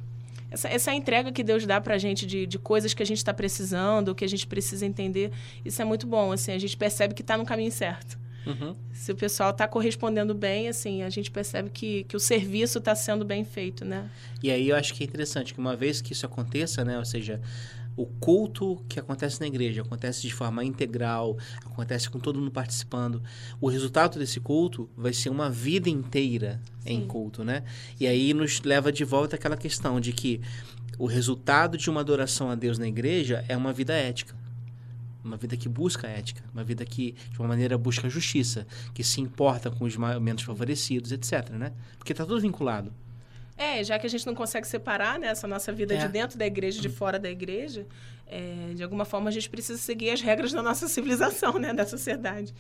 essa, essa entrega que Deus dá para a gente de, de coisas que a gente está precisando, que a gente precisa entender, isso é muito bom. Assim, a gente percebe que está no caminho certo. Uhum. Se o pessoal está correspondendo bem, assim, a gente percebe que, que o serviço está sendo bem feito, né? E aí eu acho que é interessante que uma vez que isso aconteça, né, ou seja, o culto que acontece na igreja acontece de forma integral, acontece com todo mundo participando. O resultado desse culto vai ser uma vida inteira Sim. em culto, né? E aí nos leva de volta àquela questão de que o resultado de uma adoração a Deus na igreja é uma vida ética. Uma vida que busca ética, uma vida que, de uma maneira, busca justiça, que se importa com os menos favorecidos, etc. Né? Porque está tudo vinculado. É, já que a gente não consegue separar né, essa nossa vida é. de dentro da igreja de fora da igreja, é, de alguma forma a gente precisa seguir as regras da nossa civilização, né, da sociedade.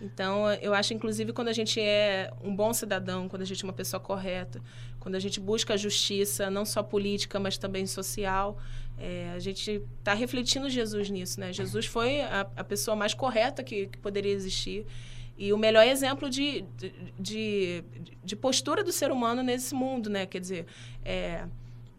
Então, eu acho, inclusive, quando a gente é um bom cidadão, quando a gente é uma pessoa correta, quando a gente busca a justiça, não só política, mas também social, é, a gente está refletindo Jesus nisso, né? Jesus foi a, a pessoa mais correta que, que poderia existir. E o melhor exemplo de, de, de, postura do ser humano nesse mundo, né? Quer dizer, é,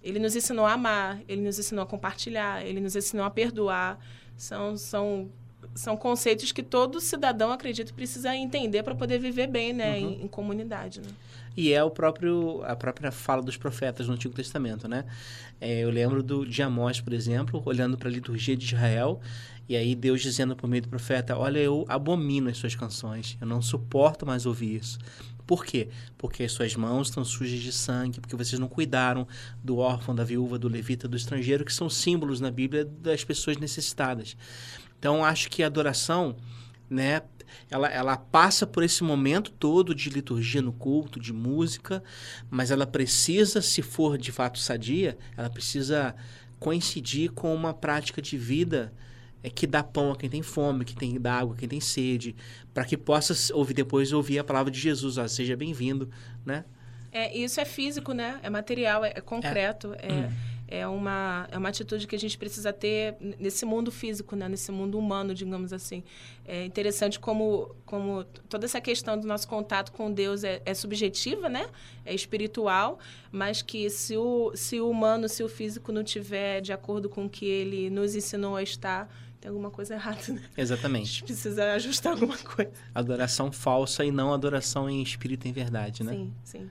ele nos ensinou a amar, ele nos ensinou a compartilhar, ele nos ensinou a perdoar. São, são, são conceitos que todo cidadão, acredito, precisa entender para poder viver bem, né? Uhum. Em, em, comunidade, né? E é o próprio, a própria fala dos profetas no Antigo Testamento, né? É, eu lembro do, de Amós, por exemplo, olhando para a liturgia de Israel e aí Deus dizendo por meio do profeta: Olha, eu abomino as suas canções, eu não suporto mais ouvir isso. Por quê? Porque as suas mãos estão sujas de sangue, porque vocês não cuidaram do órfão, da viúva, do levita, do estrangeiro, que são símbolos na Bíblia das pessoas necessitadas. Então, acho que a adoração, né, ela, ela passa por esse momento todo de liturgia no culto, de música, mas ela precisa, se for de fato sadia, ela precisa coincidir com uma prática de vida é que dá pão a quem tem fome, que tem dá água a quem tem sede, para que possa ouvir depois ouvir a palavra de Jesus, ó, seja bem-vindo, né? É, isso é físico, né? É material, é, é concreto, é, é, hum. É, uma, é uma atitude que a gente precisa ter nesse mundo físico, né? Nesse mundo humano, digamos assim. É interessante como, como toda essa questão do nosso contato com Deus é, é subjetiva, né? É espiritual, mas que se o, se o humano, se o físico não tiver de acordo com o que ele nos ensinou a estar tem alguma coisa errada, né? Exatamente. A gente precisa ajustar alguma coisa. Adoração falsa e não adoração em espírito e em verdade, né? Sim, sim.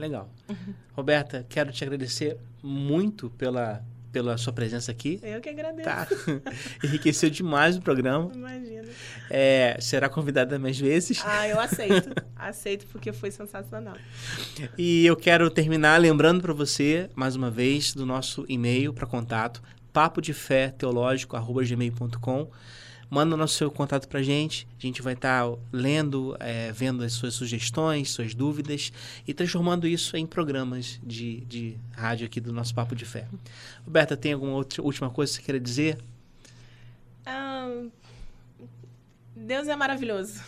Legal. Roberta, quero te agradecer muito pela pela sua presença aqui. Eu que agradeço. Tá? Enriqueceu demais o programa. Imagina. É, será convidada mais vezes. Ah, eu aceito. aceito porque foi sensacional. E eu quero terminar lembrando para você, mais uma vez, do nosso e-mail para contato, papo de fé teológico@gmail.com. Manda o nosso seu contato pra gente. A gente vai estar lendo, é, vendo as suas sugestões, suas dúvidas e transformando isso em programas de, de rádio aqui do nosso Papo de Fé. Roberta, tem alguma outra, última coisa que você queira dizer? Ah, Deus é maravilhoso.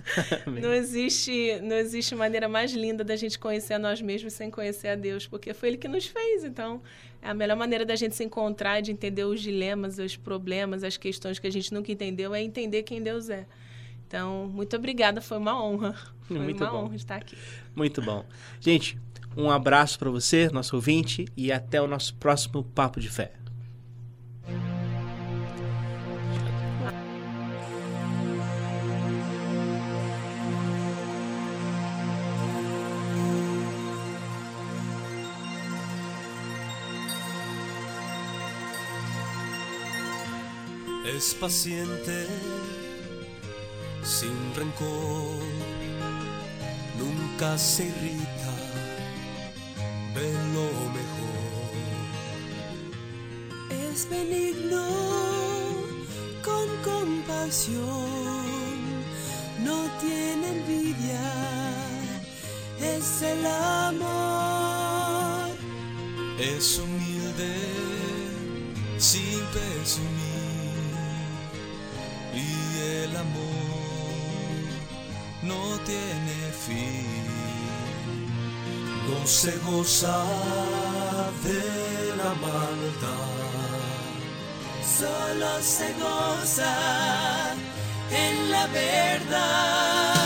não existe, não existe maneira mais linda da gente conhecer a nós mesmos sem conhecer a Deus, porque foi Ele que nos fez. Então, é a melhor maneira da gente se encontrar, de entender os dilemas, os problemas, as questões que a gente nunca entendeu, é entender quem Deus é. Então, muito obrigada, foi uma honra. Foi Muito uma bom. honra estar aqui. Muito bom. Gente, um abraço para você, nosso ouvinte, e até o nosso próximo Papo de Fé. Es paciente, sin rencor, nunca se irrita, ve lo mejor. Es benigno con compasión, no tiene envidia, es el amor. Es humilde, sin presumir, el amor no tiene fin. No se goza de la maldad. Solo se goza en la verdad,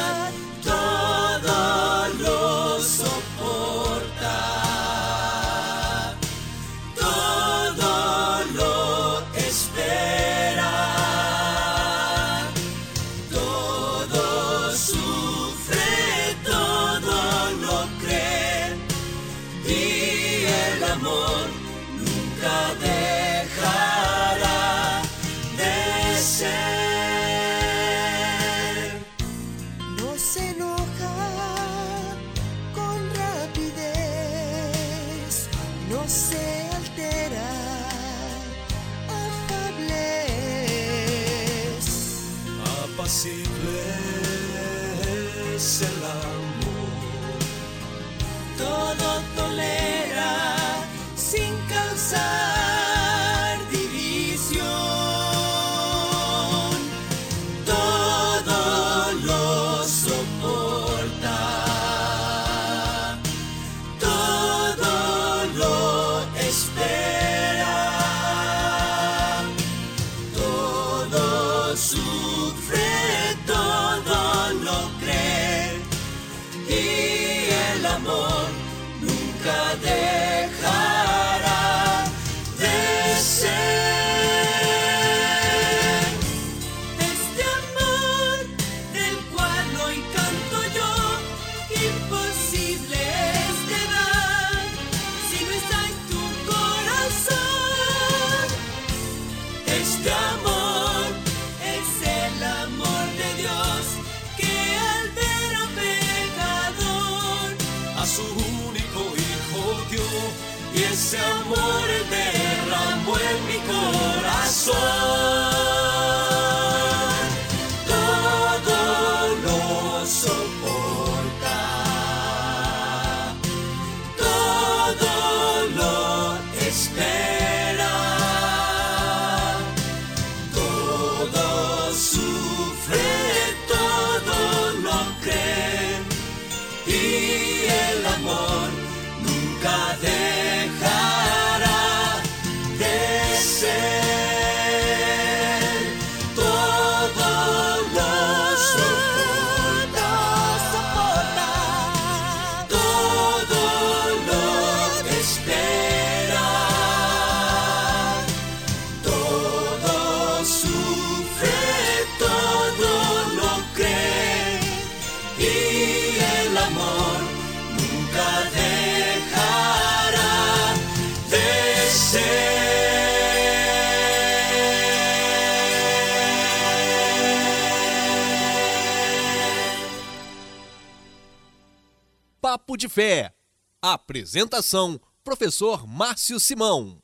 amor nunca dejará Fé. Apresentação: Professor Márcio Simão.